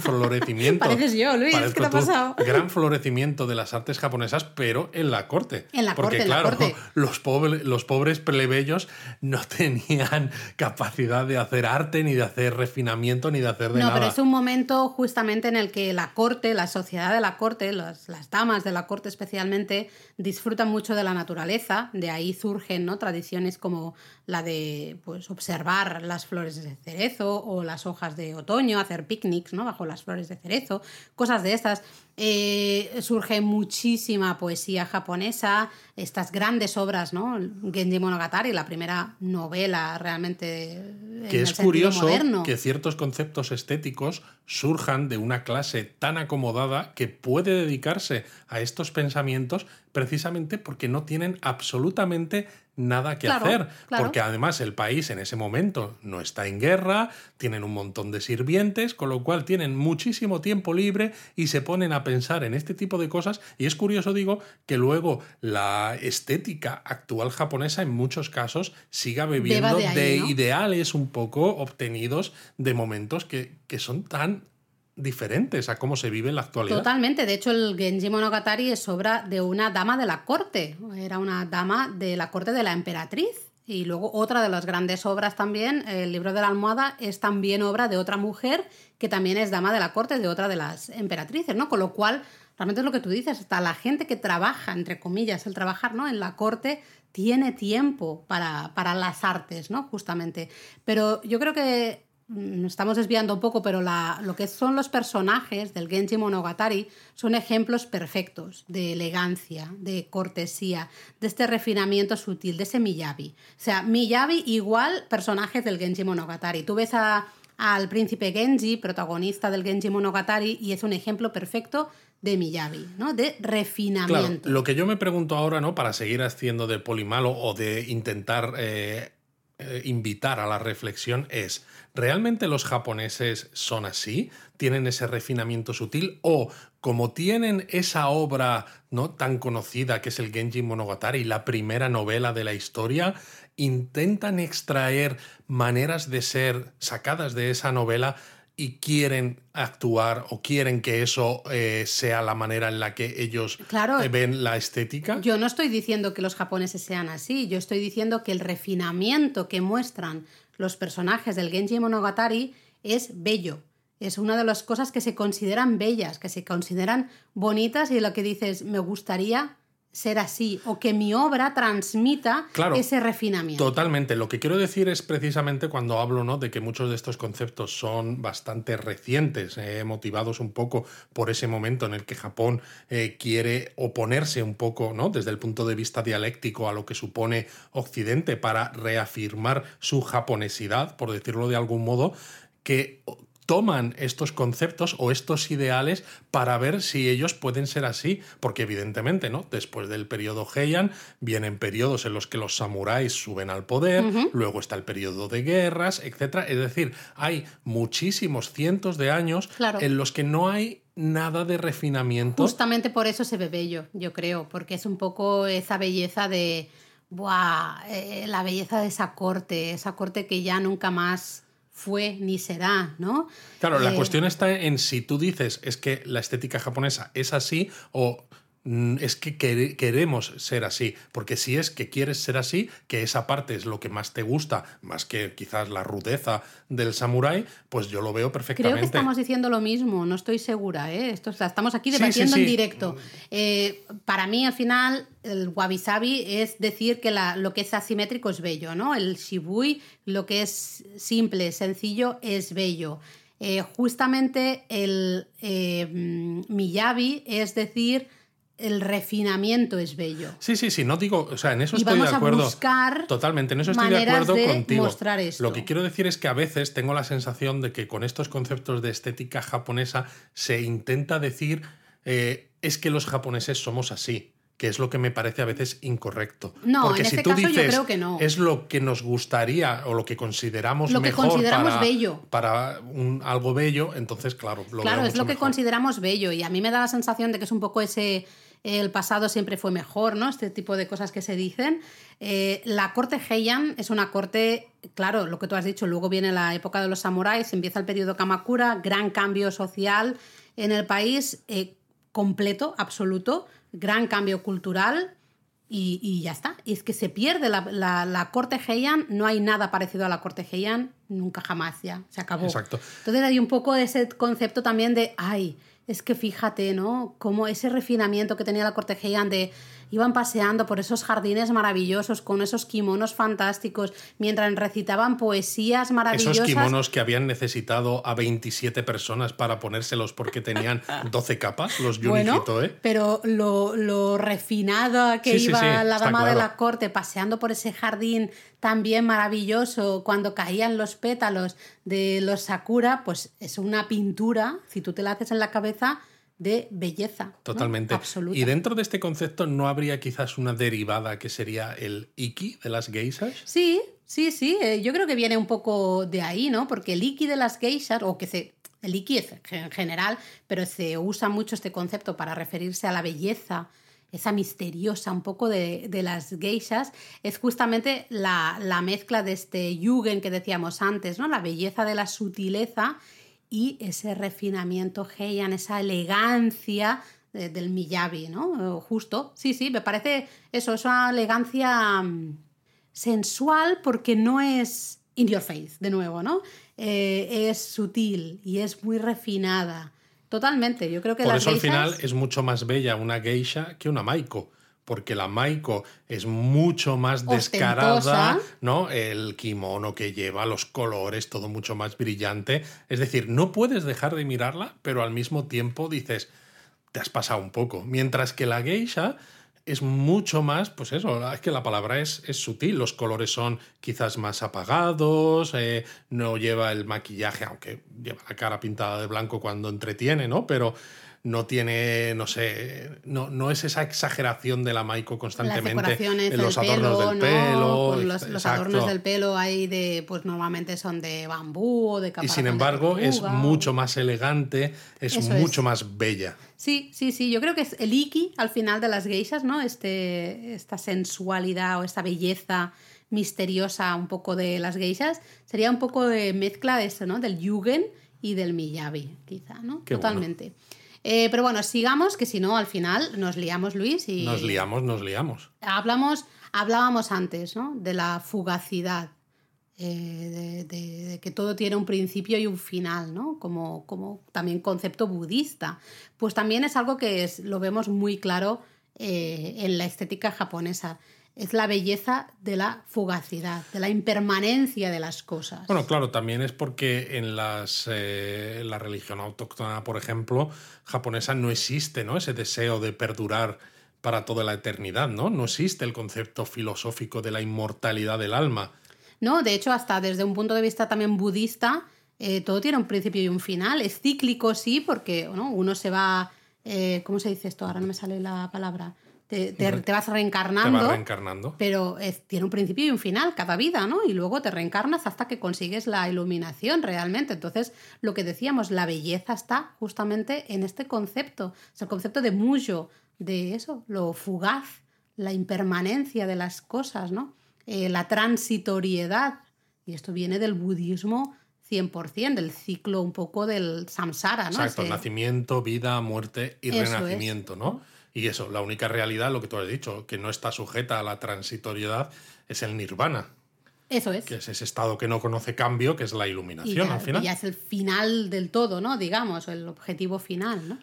florecimiento. Pareces yo, Luis, ¿qué te ha pasado? Gran florecimiento de las artes japonesas, pero en la corte. En la Porque, corte, en la claro, corte. Los, pobre- los pobres plebeyos no tenían capacidad de hacer arte, ni de hacer refinamiento, ni de hacer de No, nada. pero es un momento justamente en el que la corte, la sociedad de la corte, las, las damas de la corte especialmente, disfrutan mucho de la naturaleza. De ahí surgen ¿no? tradiciones como la de pues, observar las flores de cerezo o las hojas de otoño, hacer picnics ¿no? bajo las flores de cerezo, cosas de estas. Eh, surge muchísima poesía japonesa, estas grandes obras, ¿no? Genji Monogatari, la primera novela realmente. Que es curioso que ciertos conceptos estéticos surjan de una clase tan acomodada que puede dedicarse a estos pensamientos precisamente porque no tienen absolutamente nada que hacer, porque además el país en ese momento no está en guerra, tienen un montón de sirvientes, con lo cual tienen muchísimo tiempo libre y se ponen a pensar en este tipo de cosas. Y es curioso digo que luego la estética actual japonesa en muchos casos siga bebiendo de, ideales un poco obtenidos de momentos que, que son tan diferentes a cómo se vive en la actualidad. Totalmente. De hecho, el Genji Monogatari es obra de una dama de la corte. Era una dama de la corte de la emperatriz. Y luego otra de las grandes obras también, el libro de la almohada, es también obra de otra mujer que también es dama de la corte de otra de las emperatrices, ¿no? Con lo cual, realmente es lo que tú dices, hasta la gente que trabaja, entre comillas, el trabajar, ¿no? En la corte tiene tiempo para, para las artes, ¿no? Justamente. Pero yo creo que nos estamos desviando un poco, pero lo que son los personajes del Genji Monogatari son ejemplos perfectos de elegancia, de cortesía, de este refinamiento sutil, de ese Miyabi. O sea, Miyabi igual personajes del Genji Monogatari. Tú ves al príncipe Genji, protagonista del Genji Monogatari, y es un ejemplo perfecto de Miyabi, ¿no? De refinamiento. lo que yo me pregunto ahora, ¿no? Para seguir haciendo de polimalo o de intentar eh, eh, invitar a la reflexión es, ¿realmente los japoneses son así? ¿Tienen ese refinamiento sutil? ¿O como tienen esa obra no tan conocida que es el Genji Monogatari, la primera novela de la historia, intentan extraer maneras de ser sacadas de esa novela y quieren actuar o quieren que eso eh, sea la manera en la que ellos eh, ven la estética? Yo no estoy diciendo que los japoneses sean así, yo estoy diciendo que el refinamiento que muestran los personajes del Genji Monogatari es bello. Es una de las cosas que se consideran bellas, que se consideran bonitas y lo que dices, me gustaría ser así o que mi obra transmita ese refinamiento. Totalmente. Lo que quiero decir es precisamente cuando hablo ¿no? de que muchos de estos conceptos son bastante recientes, eh, motivados un poco por ese momento en el que Japón eh, quiere oponerse un poco ¿no? desde el punto de vista dialéctico a lo que supone Occidente para reafirmar su japonesidad, por decirlo de algún modo, que toman estos conceptos o estos ideales para ver si ellos pueden ser así, porque evidentemente, ¿no? Después del periodo Heian vienen periodos en los que los samuráis suben al poder, luego está el periodo de guerras, etc. Es decir, hay muchísimos cientos de años en los que no hay nada de refinamiento. Justamente por eso se ve bello, yo creo, porque es un poco esa belleza de, ¡buah! Eh, la belleza de esa corte, esa corte que ya nunca más fue ni será, ¿no? Claro, la eh, cuestión está en si tú dices es que la estética japonesa es así o es que queremos ser así, porque si es que quieres ser así, que esa parte es lo que más te gusta, más que quizás la rudeza del samurái, pues yo lo veo perfectamente. Creo que estamos diciendo lo mismo, no estoy segura, ¿eh? Esto, estamos aquí debatiendo en directo. Eh, para mí, al final, el wabi-sabi es decir que lo que es asimétrico es bello, ¿no? El shibui, lo que es simple, sencillo, es bello. Eh, justamente el mm, miyabi es decir el refinamiento es bello. Sí, sí, sí, no digo, o sea, en eso estoy de acuerdo. buscar Totalmente, en eso estoy de acuerdo contigo. Lo que quiero decir es que a veces tengo la sensación de que con estos conceptos de estética japonesa se intenta decir eh, es que los japoneses somos así que es lo que me parece a veces incorrecto. No, Porque en si este tú caso dices, yo creo que no. Es lo que nos gustaría o lo que consideramos lo mejor que consideramos para, bello. para un, algo bello, entonces claro, lo Claro, es lo que consideramos bello y a mí me da la sensación de que es un poco ese el pasado siempre fue mejor, ¿no? Este tipo de cosas que se dicen. Eh, la corte Heian es una corte, claro, lo que tú has dicho, luego viene la época de los samuráis, empieza el periodo Kamakura, gran cambio social en el país, eh, completo, absoluto, gran cambio cultural. Y, ya está. Y es que se pierde la, la, corte Heian, no hay nada parecido a la corte Heian, nunca jamás ya, se acabó. Exacto. Entonces hay un poco ese concepto también de, ay, es que fíjate, ¿no? Como ese refinamiento que tenía la corte Heian de iban paseando por esos jardines maravillosos con esos kimonos fantásticos, mientras recitaban poesías maravillosas. Esos kimonos que habían necesitado a 27 personas para ponérselos porque tenían 12 capas, los Yunihito, ¿eh? Pero lo, lo refinada que iba la dama de la corte paseando por ese jardín también maravilloso cuando caían los pétalos de los sakura, pues es una pintura, si tú te la haces en la cabeza, de belleza. Totalmente. Absoluta. Y dentro de este concepto, ¿no habría quizás una derivada que sería el iki de las geishas? Sí, sí, sí. Eh, yo creo que viene un poco de ahí, ¿no? Porque el iki de las geishas, o que se. El iki es en general, pero se usa mucho este concepto para referirse a la belleza, esa misteriosa un poco de, las geishas, es justamente la, la, mezcla de este yugen que decíamos antes, ¿no? La belleza de la sutileza y ese refinamiento heian, esa elegancia del Miyabi, ¿no? Justo, sí, sí, me parece eso, es una elegancia mm, sensual porque no es in your face, de nuevo, ¿no? Eh, es sutil y es muy refinada. Totalmente, yo creo que Por eso al final es mucho más bella una geisha que una maiko porque la Maiko es mucho más descarada, ¿no? El kimono que lleva, los colores, todo mucho más brillante. Es decir, no puedes dejar de mirarla, pero al mismo tiempo dices, te has pasado un poco. Mientras que la geisha es mucho más, pues eso, es que la palabra es, es sutil, los colores son quizás más apagados, eh, no lleva el maquillaje, aunque lleva la cara pintada de blanco cuando entretiene, ¿no? Pero no tiene, no sé, no, no es esa exageración de la Maiko constantemente en los adornos del pelo. los, adornos del pelo hay de, pues normalmente son de bambú o de Y sin embargo es mucho más elegante, es mucho más bella. Sí, sí, sí, yo creo que es el iki al final de las geishas, ¿no? Este, esta sensualidad o esta belleza misteriosa un poco de las geishas, sería un poco de mezcla de eso, ¿no? Del yugen y del miyabi, quizá, ¿no? Totalmente. Eh, pero bueno, sigamos, que si no, al final nos liamos, Luis. Y nos liamos, nos liamos. Hablamos, hablábamos antes, ¿no? De la fugacidad. Eh, de, que todo tiene un principio y un final, ¿no? Como, como también concepto budista. Pues también es algo que es, lo vemos muy claro eh, en la estética japonesa es la belleza de la fugacidad, de la impermanencia de las cosas. Bueno, claro, también es porque en las, eh, la religión autóctona, por ejemplo, japonesa, no existe ¿no? ese deseo de perdurar para toda la eternidad, ¿no? No existe el concepto filosófico de la inmortalidad del alma. No, de hecho, hasta desde un punto de vista también budista, eh, todo tiene un principio y un final. Es cíclico, sí, porque uno se va. Eh, ¿Cómo se dice esto? Ahora no me sale la palabra te, vas reencarnando. reencarnando. Pero tiene un principio y un final cada vida, ¿no? Y luego te reencarnas hasta que consigues la iluminación realmente. Entonces, lo que decíamos, la belleza está justamente en este concepto. Es el concepto de muyo, de eso, lo fugaz, la impermanencia de las cosas, ¿no? Eh, la transitoriedad. Y esto viene del budismo 100%, del ciclo un poco del samsara, ¿no? Exacto, nacimiento, vida, muerte y renacimiento, ¿no? Y eso, la única realidad, lo que tú has dicho, que no está sujeta a la transitoriedad, es el nirvana. Eso es. Que es ese estado que no conoce cambio, que es la iluminación al final. Y ya es el final del todo, ¿no? Digamos, el objetivo final, ¿no?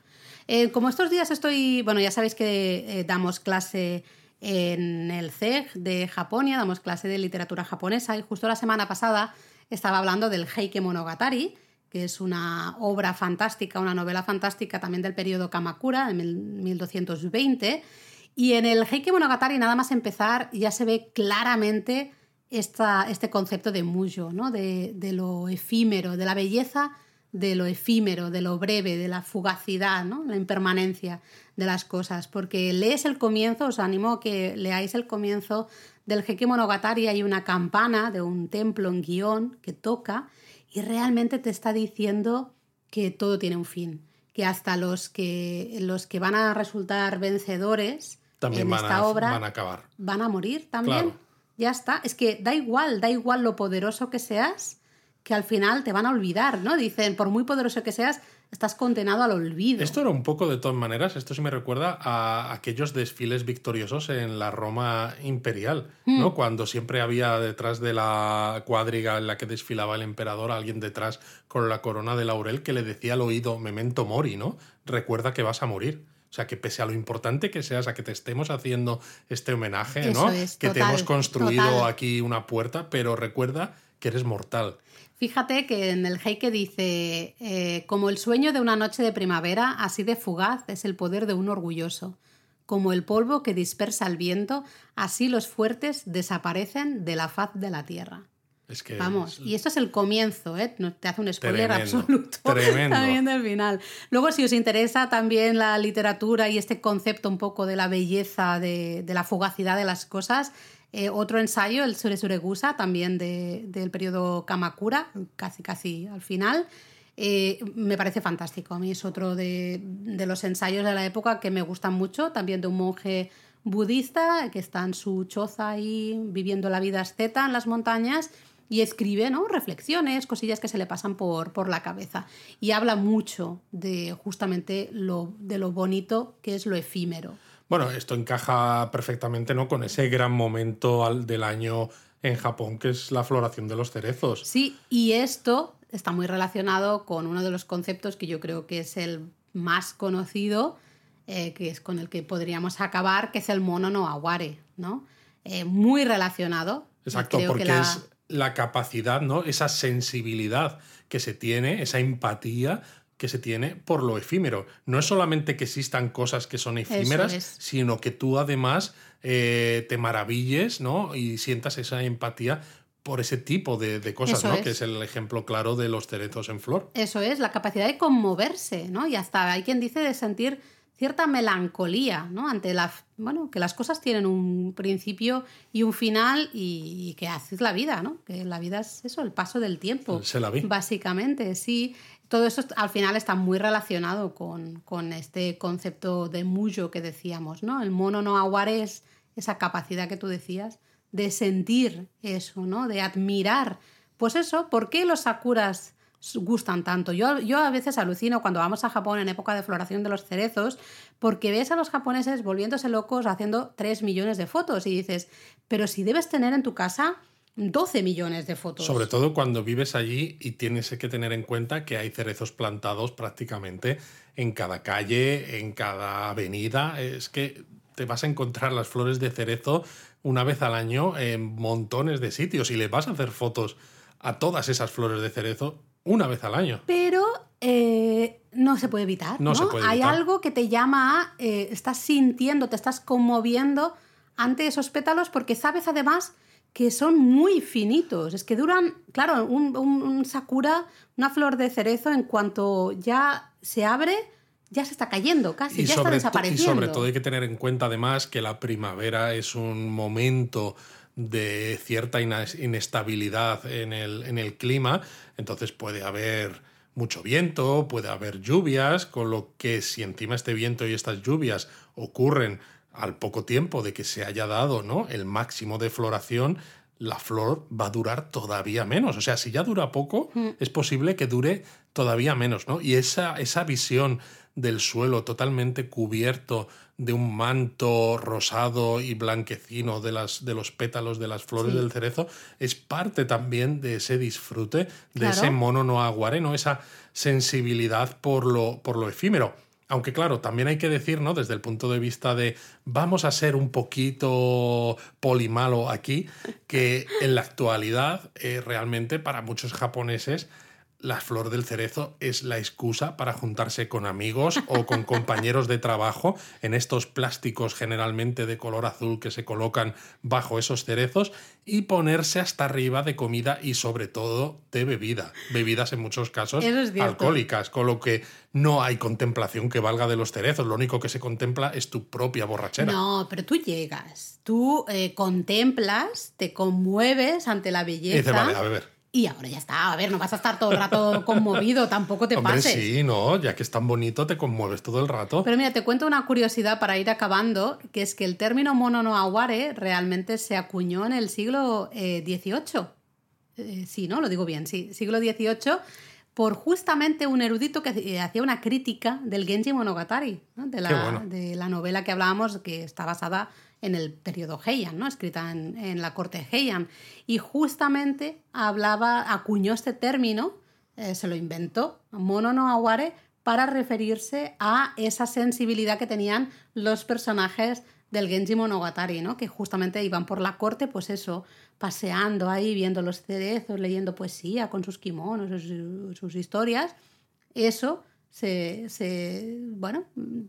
Eh, como estos días estoy, bueno, ya sabéis que eh, damos clase en el CEG de Japonia, damos clase de literatura japonesa y justo la semana pasada estaba hablando del Heike Monogatari, que es una obra fantástica, una novela fantástica también del periodo Kamakura, de 1220. Y en el Heike Monogatari, nada más empezar, ya se ve claramente esta, este concepto de muyo, ¿no? de, lo efímero, de la belleza de lo efímero, de lo breve, de la fugacidad, ¿no? la impermanencia de las cosas. Porque lees el comienzo, os animo a que leáis el comienzo del Heike Monogatari, hay una campana de un templo en guion que toca y realmente te está diciendo que todo tiene un fin, que hasta los que, los que van a resultar vencedores también en esta obra van a acabar. Van a morir también. Ya está. Es que da igual, da igual lo poderoso que seas, que al final te van a olvidar, ¿no? Dicen, por muy poderoso que seas, estás condenado al olvido. Esto era un poco de todas maneras, esto sí me recuerda a aquellos desfiles victoriosos en la Roma imperial, ¿no? Hmm. Cuando siempre había detrás de la cuadriga en la que desfilaba el emperador alguien detrás con la corona de laurel que le decía al oído memento mori, ¿no? Recuerda que vas a morir. O sea, que pese a lo importante que seas, a que te estemos haciendo este homenaje, Eso ¿no? es, que te hemos construido total. aquí una puerta, pero recuerda que eres mortal. Fíjate que en el Heike dice, eh, como el sueño de una noche de primavera, así de fugaz es el poder de un orgulloso. Como el polvo que dispersa el viento, así los fuertes desaparecen de la faz de la tierra. Es que Vamos, es- y esto es el comienzo, ¿eh? No te hace un spoiler Tremendo, absoluto tremendo. también del final. Luego, si os interesa también la literatura y este concepto un poco de la belleza, de, de la fugacidad de las cosas, eh, otro ensayo, el Suresuregusa, también de- del periodo Kamakura, casi casi al final, eh, me parece fantástico. A mí es otro de, de los ensayos de la época que me gustan mucho, también de un monje budista que está en su choza ahí viviendo la vida asceta en las montañas y escribe ¿no? reflexiones, cosillas que se le pasan por, por la cabeza. Y habla mucho de justamente lo, de lo bonito que es lo efímero. Bueno, esto encaja perfectamente ¿no? con ese gran momento del año en Japón, que es la floración de los cerezos. Sí, y esto está muy relacionado con uno de los conceptos que yo creo que es el más conocido, eh, que es con el que podríamos acabar, que es el mono no aguare, ¿no? Eh, muy relacionado. Exacto, creo que porque la- es la capacidad, ¿no? Esa sensibilidad que se tiene, esa empatía que se tiene por lo efímero. No es solamente que existan cosas que son efímeras, es. sino que tú además eh, te maravilles, ¿no? Y sientas esa empatía por ese tipo de, de cosas, ¿no? es. Que es el ejemplo claro de los cerezos en flor. Eso es, la capacidad de conmoverse, ¿no? Y hasta hay quien dice de sentir cierta melancolía, ¿no? Ante la, bueno, que las cosas tienen un principio y un final y, y que así es la vida, ¿no? Que la vida es eso, el paso del tiempo. Se la vi. Básicamente, sí. Todo eso al final está muy relacionado con, con este concepto de muyo que decíamos, ¿no? El mono no aguare es esa capacidad que tú decías de sentir eso, ¿no? De admirar. Pues eso, ¿por qué los sakuras gustan tanto? Yo, yo a veces alucino cuando vamos a Japón en época de floración de los cerezos, porque ves a los japoneses volviéndose locos haciendo 3 millones de fotos y dices, pero si debes tener en tu casa 12 millones de fotos. Sobre todo cuando vives allí y tienes que tener en cuenta que hay cerezos plantados prácticamente en cada calle, en cada avenida. Es que te vas a encontrar las flores de cerezo una vez al año en montones de sitios y le vas a hacer fotos a todas esas flores de cerezo una vez al año. Pero eh, no se puede evitar. No No, se puede Hay evitar. algo que te llama a. eh, estás sintiendo, te estás conmoviendo ante esos pétalos porque sabes además que son muy finitos. Es que duran. Claro, un, un- un sakura, una flor de cerezo, en cuanto ya se abre, ya se está cayendo casi, Y ya está to- y desapareciendo. sobre todo hay que tener en cuenta además que la primavera es un momento de cierta inestabilidad en el, en el clima, entonces puede haber mucho viento, puede haber lluvias, con lo que si encima este viento y estas lluvias ocurren al poco tiempo de que se haya dado ¿no? el máximo de floración, la flor va a durar todavía menos. O sea, si ya dura poco, es posible que dure todavía menos, ¿no? Y esa, esa visión del suelo totalmente cubierto de un manto rosado y blanquecino de, las, de los pétalos de las flores Sí. del cerezo es parte también de ese disfrute, de Claro. ese mono no aguare, ¿no? Esa sensibilidad por lo, por lo efímero. Aunque claro, también hay que decir, ¿no? Desde el punto de vista de vamos a ser un poquito polimalo aquí, que en la actualidad eh, realmente para muchos japoneses la flor del cerezo es la excusa para juntarse con amigos o con compañeros de trabajo en estos plásticos generalmente de color azul que se colocan bajo esos cerezos y ponerse hasta arriba de comida y sobre todo de bebida. Bebidas en muchos casos es alcohólicas, con lo que no hay contemplación que valga de los cerezos. Lo único que se contempla es tu propia borrachera. No, pero tú llegas, tú eh, contemplas, te conmueves ante la Y belleza. dice, vale, a beber. Y ahora ya está, a ver, no vas a estar todo el rato conmovido, tampoco te Hombre, pases. sí, no, ya que es tan bonito, te conmueves todo el rato. Pero mira, te cuento una curiosidad para ir acabando, que es que el término mono no aguare realmente se acuñó en el siglo eh, XVIII. Eh, sí, ¿no? Lo digo bien, sí, siglo XVIII, por justamente un erudito que eh, hacía una crítica del Genji Monogatari, ¿no? de, la, bueno. de la novela que hablábamos, que está basada en el periodo Heian, ¿no? escrita en, la corte Heian. Y justamente hablaba, acuñó este término, eh, se lo inventó, mono no aguare, para referirse a esa sensibilidad que tenían los personajes del Genji Monogatari, ¿no? Que justamente iban por la corte, pues eso, paseando ahí, viendo los cerezos, leyendo poesía con sus kimonos, sus historias. Eso se, se, bueno,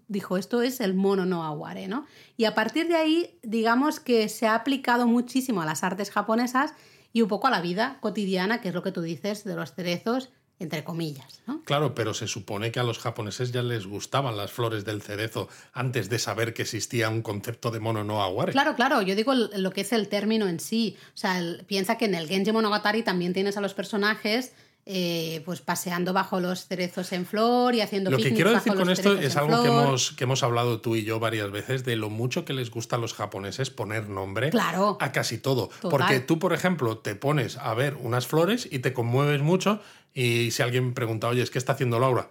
dijo, esto es el mono no aguare, ¿no? Y a partir de ahí, digamos que se ha aplicado muchísimo a las artes japonesas y un poco a la vida cotidiana, que es lo que tú dices de los cerezos entre comillas. ¿no? Claro, pero se supone que a los japoneses ya les gustaban las flores del cerezo antes de saber que existía un concepto de mono no aguare. Claro, claro, yo digo lo que es el término en sí. O sea, piensa que en el Genji Monogatari también tienes a los personajes eh, pues paseando bajo los cerezos en flor y haciendo Lo que quiero decir con esto es algo que hemos, que hemos hablado tú y yo varias veces de lo mucho que les gusta a los japoneses poner nombre a casi todo. Porque tú, por ejemplo, te pones a ver unas flores y te conmueves mucho y si alguien pregunta, oye, ¿qué está haciendo Laura?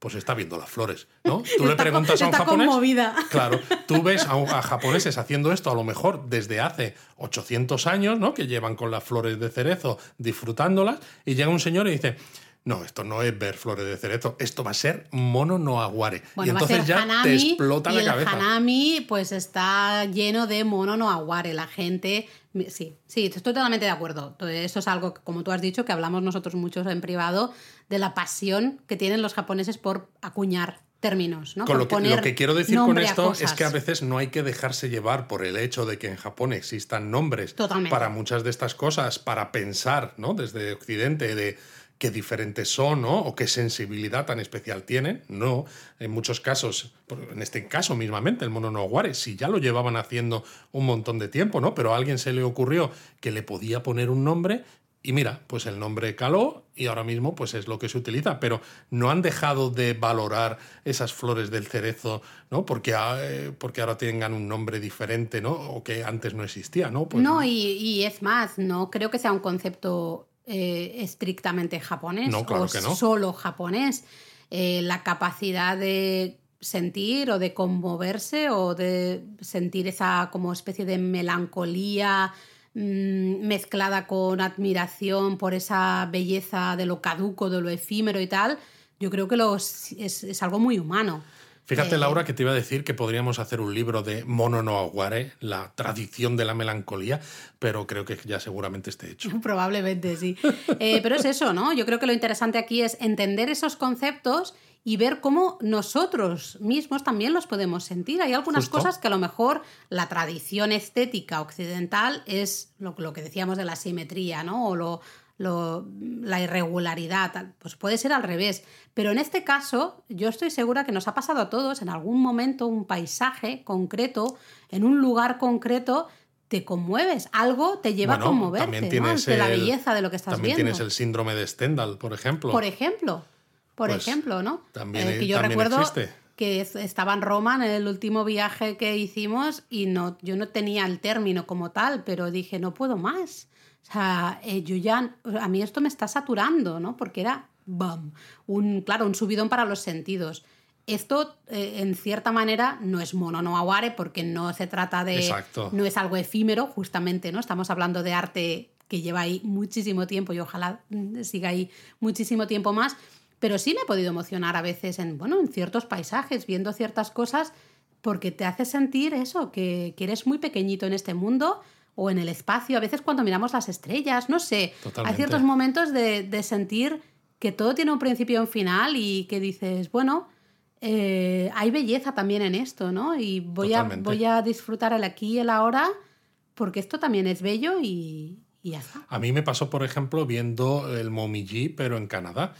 Pues está viendo las flores, ¿no? Tú le preguntas a un japonés. Conmovida. Claro, tú ves a, japoneses haciendo esto a lo mejor desde hace 800 años, ¿no? Que llevan con las flores de cerezo disfrutándolas y llega un señor y dice, no, esto no es ver flores de cerezo, esto va a ser mono no aguare. y entonces ya te explota la cabeza. El hanami, pues está lleno de mono no aguare. La gente. Sí, sí, estoy totalmente de acuerdo. Eso es algo, como tú has dicho, que hablamos nosotros muchos en privado, de la pasión que tienen los japoneses por acuñar términos, ¿no? Con lo, que, lo que quiero decir con esto es que a veces no hay que dejarse llevar por el hecho de que en Japón existan nombres para muchas de estas cosas, para pensar, ¿no? Desde Occidente, de qué diferentes son, ¿no? O qué sensibilidad tan especial tienen. No, en muchos casos, en este caso mismamente, el mono no aguare, si ya lo llevaban haciendo un montón de tiempo, ¿no? Pero a alguien se le ocurrió que le podía poner un nombre y mira, pues el nombre caló y ahora mismo pues es lo que se utiliza, pero no han dejado de valorar esas flores del cerezo, ¿no? Porque, ah, eh, porque ahora tengan un nombre diferente, ¿no? O que antes no existía, ¿no? Pues no, y, y, es más, no creo que sea un concepto eh, estrictamente japonés o solo japonés. Eh, la capacidad de sentir o de conmoverse o de sentir esa como especie de melancolía mm, mezclada con admiración por esa belleza de lo caduco, de lo efímero y tal, yo creo que los, es algo muy humano. Fíjate, Laura, que te iba a decir que podríamos hacer un libro de Mono no Aguare, la tradición de la melancolía, pero creo que ya seguramente esté hecho. Probablemente sí. Eh, pero es eso, ¿no? Yo creo que lo interesante aquí es entender esos conceptos y ver cómo nosotros mismos también los podemos sentir. Hay algunas cosas que a lo mejor la tradición estética occidental es lo, lo, que decíamos de la simetría, ¿no? O lo, la irregularidad, pues puede ser al revés. Pero en este caso, yo estoy segura que nos ha pasado a todos en algún momento un paisaje concreto, en un lugar concreto, te conmueves, algo te lleva a conmoverte, de la belleza de lo que estás también viendo. También tienes el síndrome de Stendhal, por ejemplo. Por ejemplo, por pues ejemplo, ¿no? También, eh, que yo recuerdo que estaba en Roma en el último viaje que hicimos y no, yo no tenía el término como tal, pero dije, no puedo más. O sea, eh, yo ya, a mí esto me está saturando, ¿no? Porque era, ¡bam! Un, claro, un subidón para los sentidos. Esto, eh, en cierta manera, no es mono no aguare porque no se trata de... Exacto. No es algo efímero, justamente, ¿no? Estamos hablando de arte que lleva ahí muchísimo tiempo y ojalá mm, siga ahí muchísimo tiempo más. Pero sí me he podido emocionar a veces en, bueno, en ciertos paisajes, viendo ciertas cosas, porque te hace sentir eso, que, que eres muy pequeñito en este mundo, o en el espacio, a veces cuando miramos las estrellas, no sé, hay ciertos momentos de, sentir que todo tiene un principio y un final y que dices, bueno, eh, hay belleza también en esto, ¿no? Y voy a, voy a disfrutar el aquí y el ahora porque esto también es bello y, y ya está. A mí me pasó, por ejemplo, viendo el Momiji, pero en Canadá,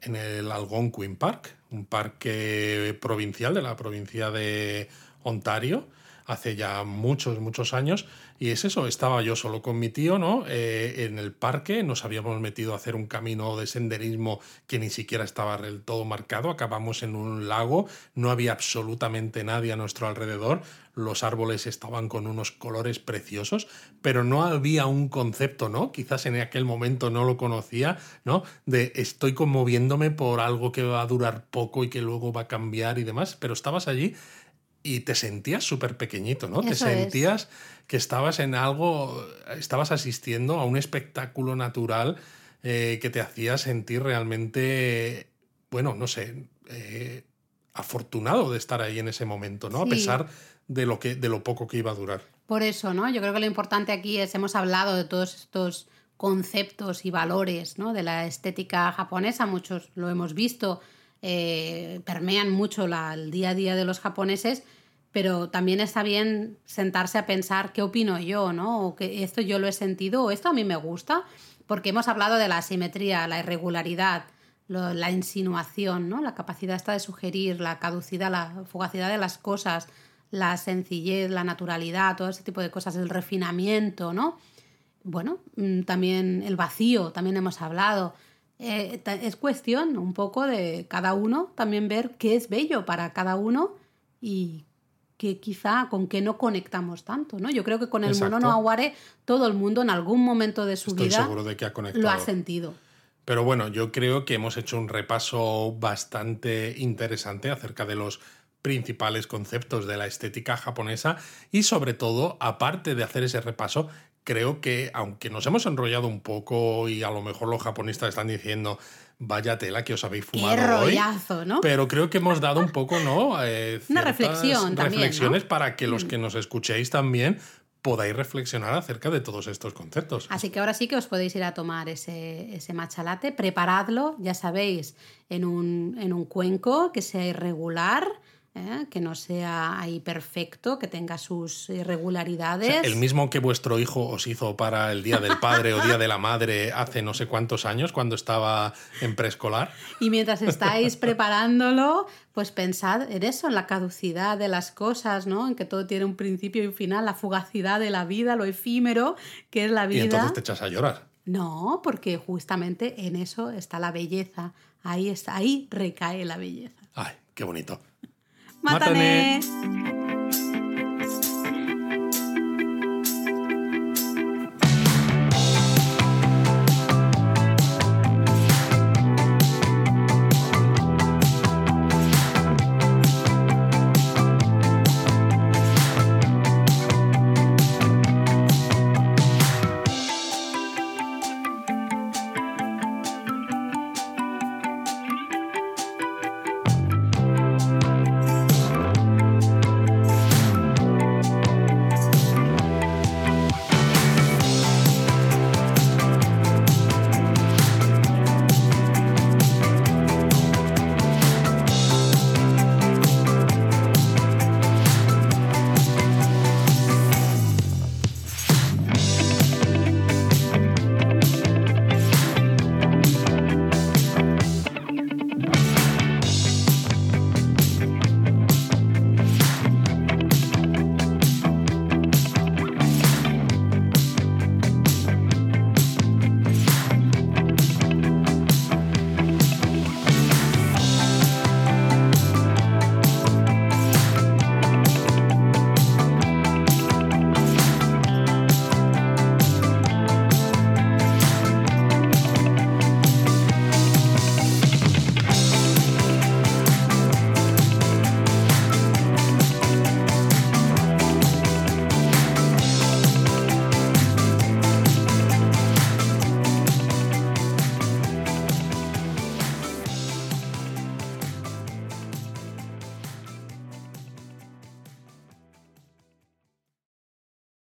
en el Algonquin Park, un parque provincial de la provincia de Ontario, hace ya muchos, muchos años, y es eso, estaba yo solo con mi tío, ¿no? Eh, en el parque, nos habíamos metido a hacer un camino de senderismo que ni siquiera estaba del todo marcado, acabamos en un lago, no había absolutamente nadie a nuestro alrededor, los árboles estaban con unos colores preciosos, pero no había un concepto, ¿no? Quizás en aquel momento no lo conocía, ¿no? De estoy conmoviéndome por algo que va a durar poco y que luego va a cambiar y demás, pero estabas allí y te sentías súper pequeñito, ¿no? te sentías que estabas en algo, estabas asistiendo a un espectáculo natural eh, que te hacía sentir realmente bueno, no sé, eh, afortunado de estar ahí en ese momento, ¿no? A pesar de lo, que, de lo poco que iba a durar. Por eso, ¿no? Yo creo que lo importante aquí es, hemos hablado de todos estos conceptos y valores, ¿no? De la estética japonesa, muchos lo hemos visto, eh, permean mucho la- el día a día de los japoneses, pero también está bien sentarse a pensar qué opino yo, ¿no? O que esto yo lo he sentido o esto a mí me gusta, porque hemos hablado de la asimetría, la irregularidad, la insinuación, ¿no? La capacidad esta de sugerir, la caducidad, la fugacidad de las cosas, la sencillez, la naturalidad, todo ese tipo de cosas, el refinamiento, ¿no? Bueno, mm, también el vacío, también hemos hablado. Eh, es cuestión un poco de cada uno también ver qué es bello para cada uno y que quizá con qué no conectamos tanto, ¿no? Yo creo que con el Exacto. mono no aguare todo el mundo en algún momento de su Estoy vida seguro de que ha conectado. lo ha sentido. Pero bueno, yo creo que hemos hecho un repaso bastante interesante acerca de los principales conceptos de la estética japonesa y sobre todo, aparte de hacer ese repaso, creo que aunque nos hemos enrollado un poco y a lo mejor los japonistas están diciendo vaya tela que os habéis Qué fumado hoy, rollazo, ¿no? pero creo que hemos dado un poco, ¿no? Eh, Una reflexión también, reflexiones ¿no? para que los que nos escuchéis también podáis reflexionar acerca de todos estos conceptos. Así que ahora sí que os podéis ir a tomar ese, ese matcha latte, preparadlo, ya sabéis, en un, en un cuenco que sea irregular, ¿eh? que no sea ahí perfecto, que tenga sus irregularidades. El mismo que vuestro hijo os hizo para el Día del Padre o Día de la Madre hace no sé cuántos años cuando estaba en preescolar. Y mientras estáis preparándolo, pues pensad en eso, en la caducidad de las cosas, ¿no? En que todo tiene un principio y un final, la fugacidad de la vida, lo efímero que es la Y vida. entonces te echas a llorar. No, porque justamente en eso está la belleza. Ahí está, ahí recae la belleza. Ay, qué bonito. またね。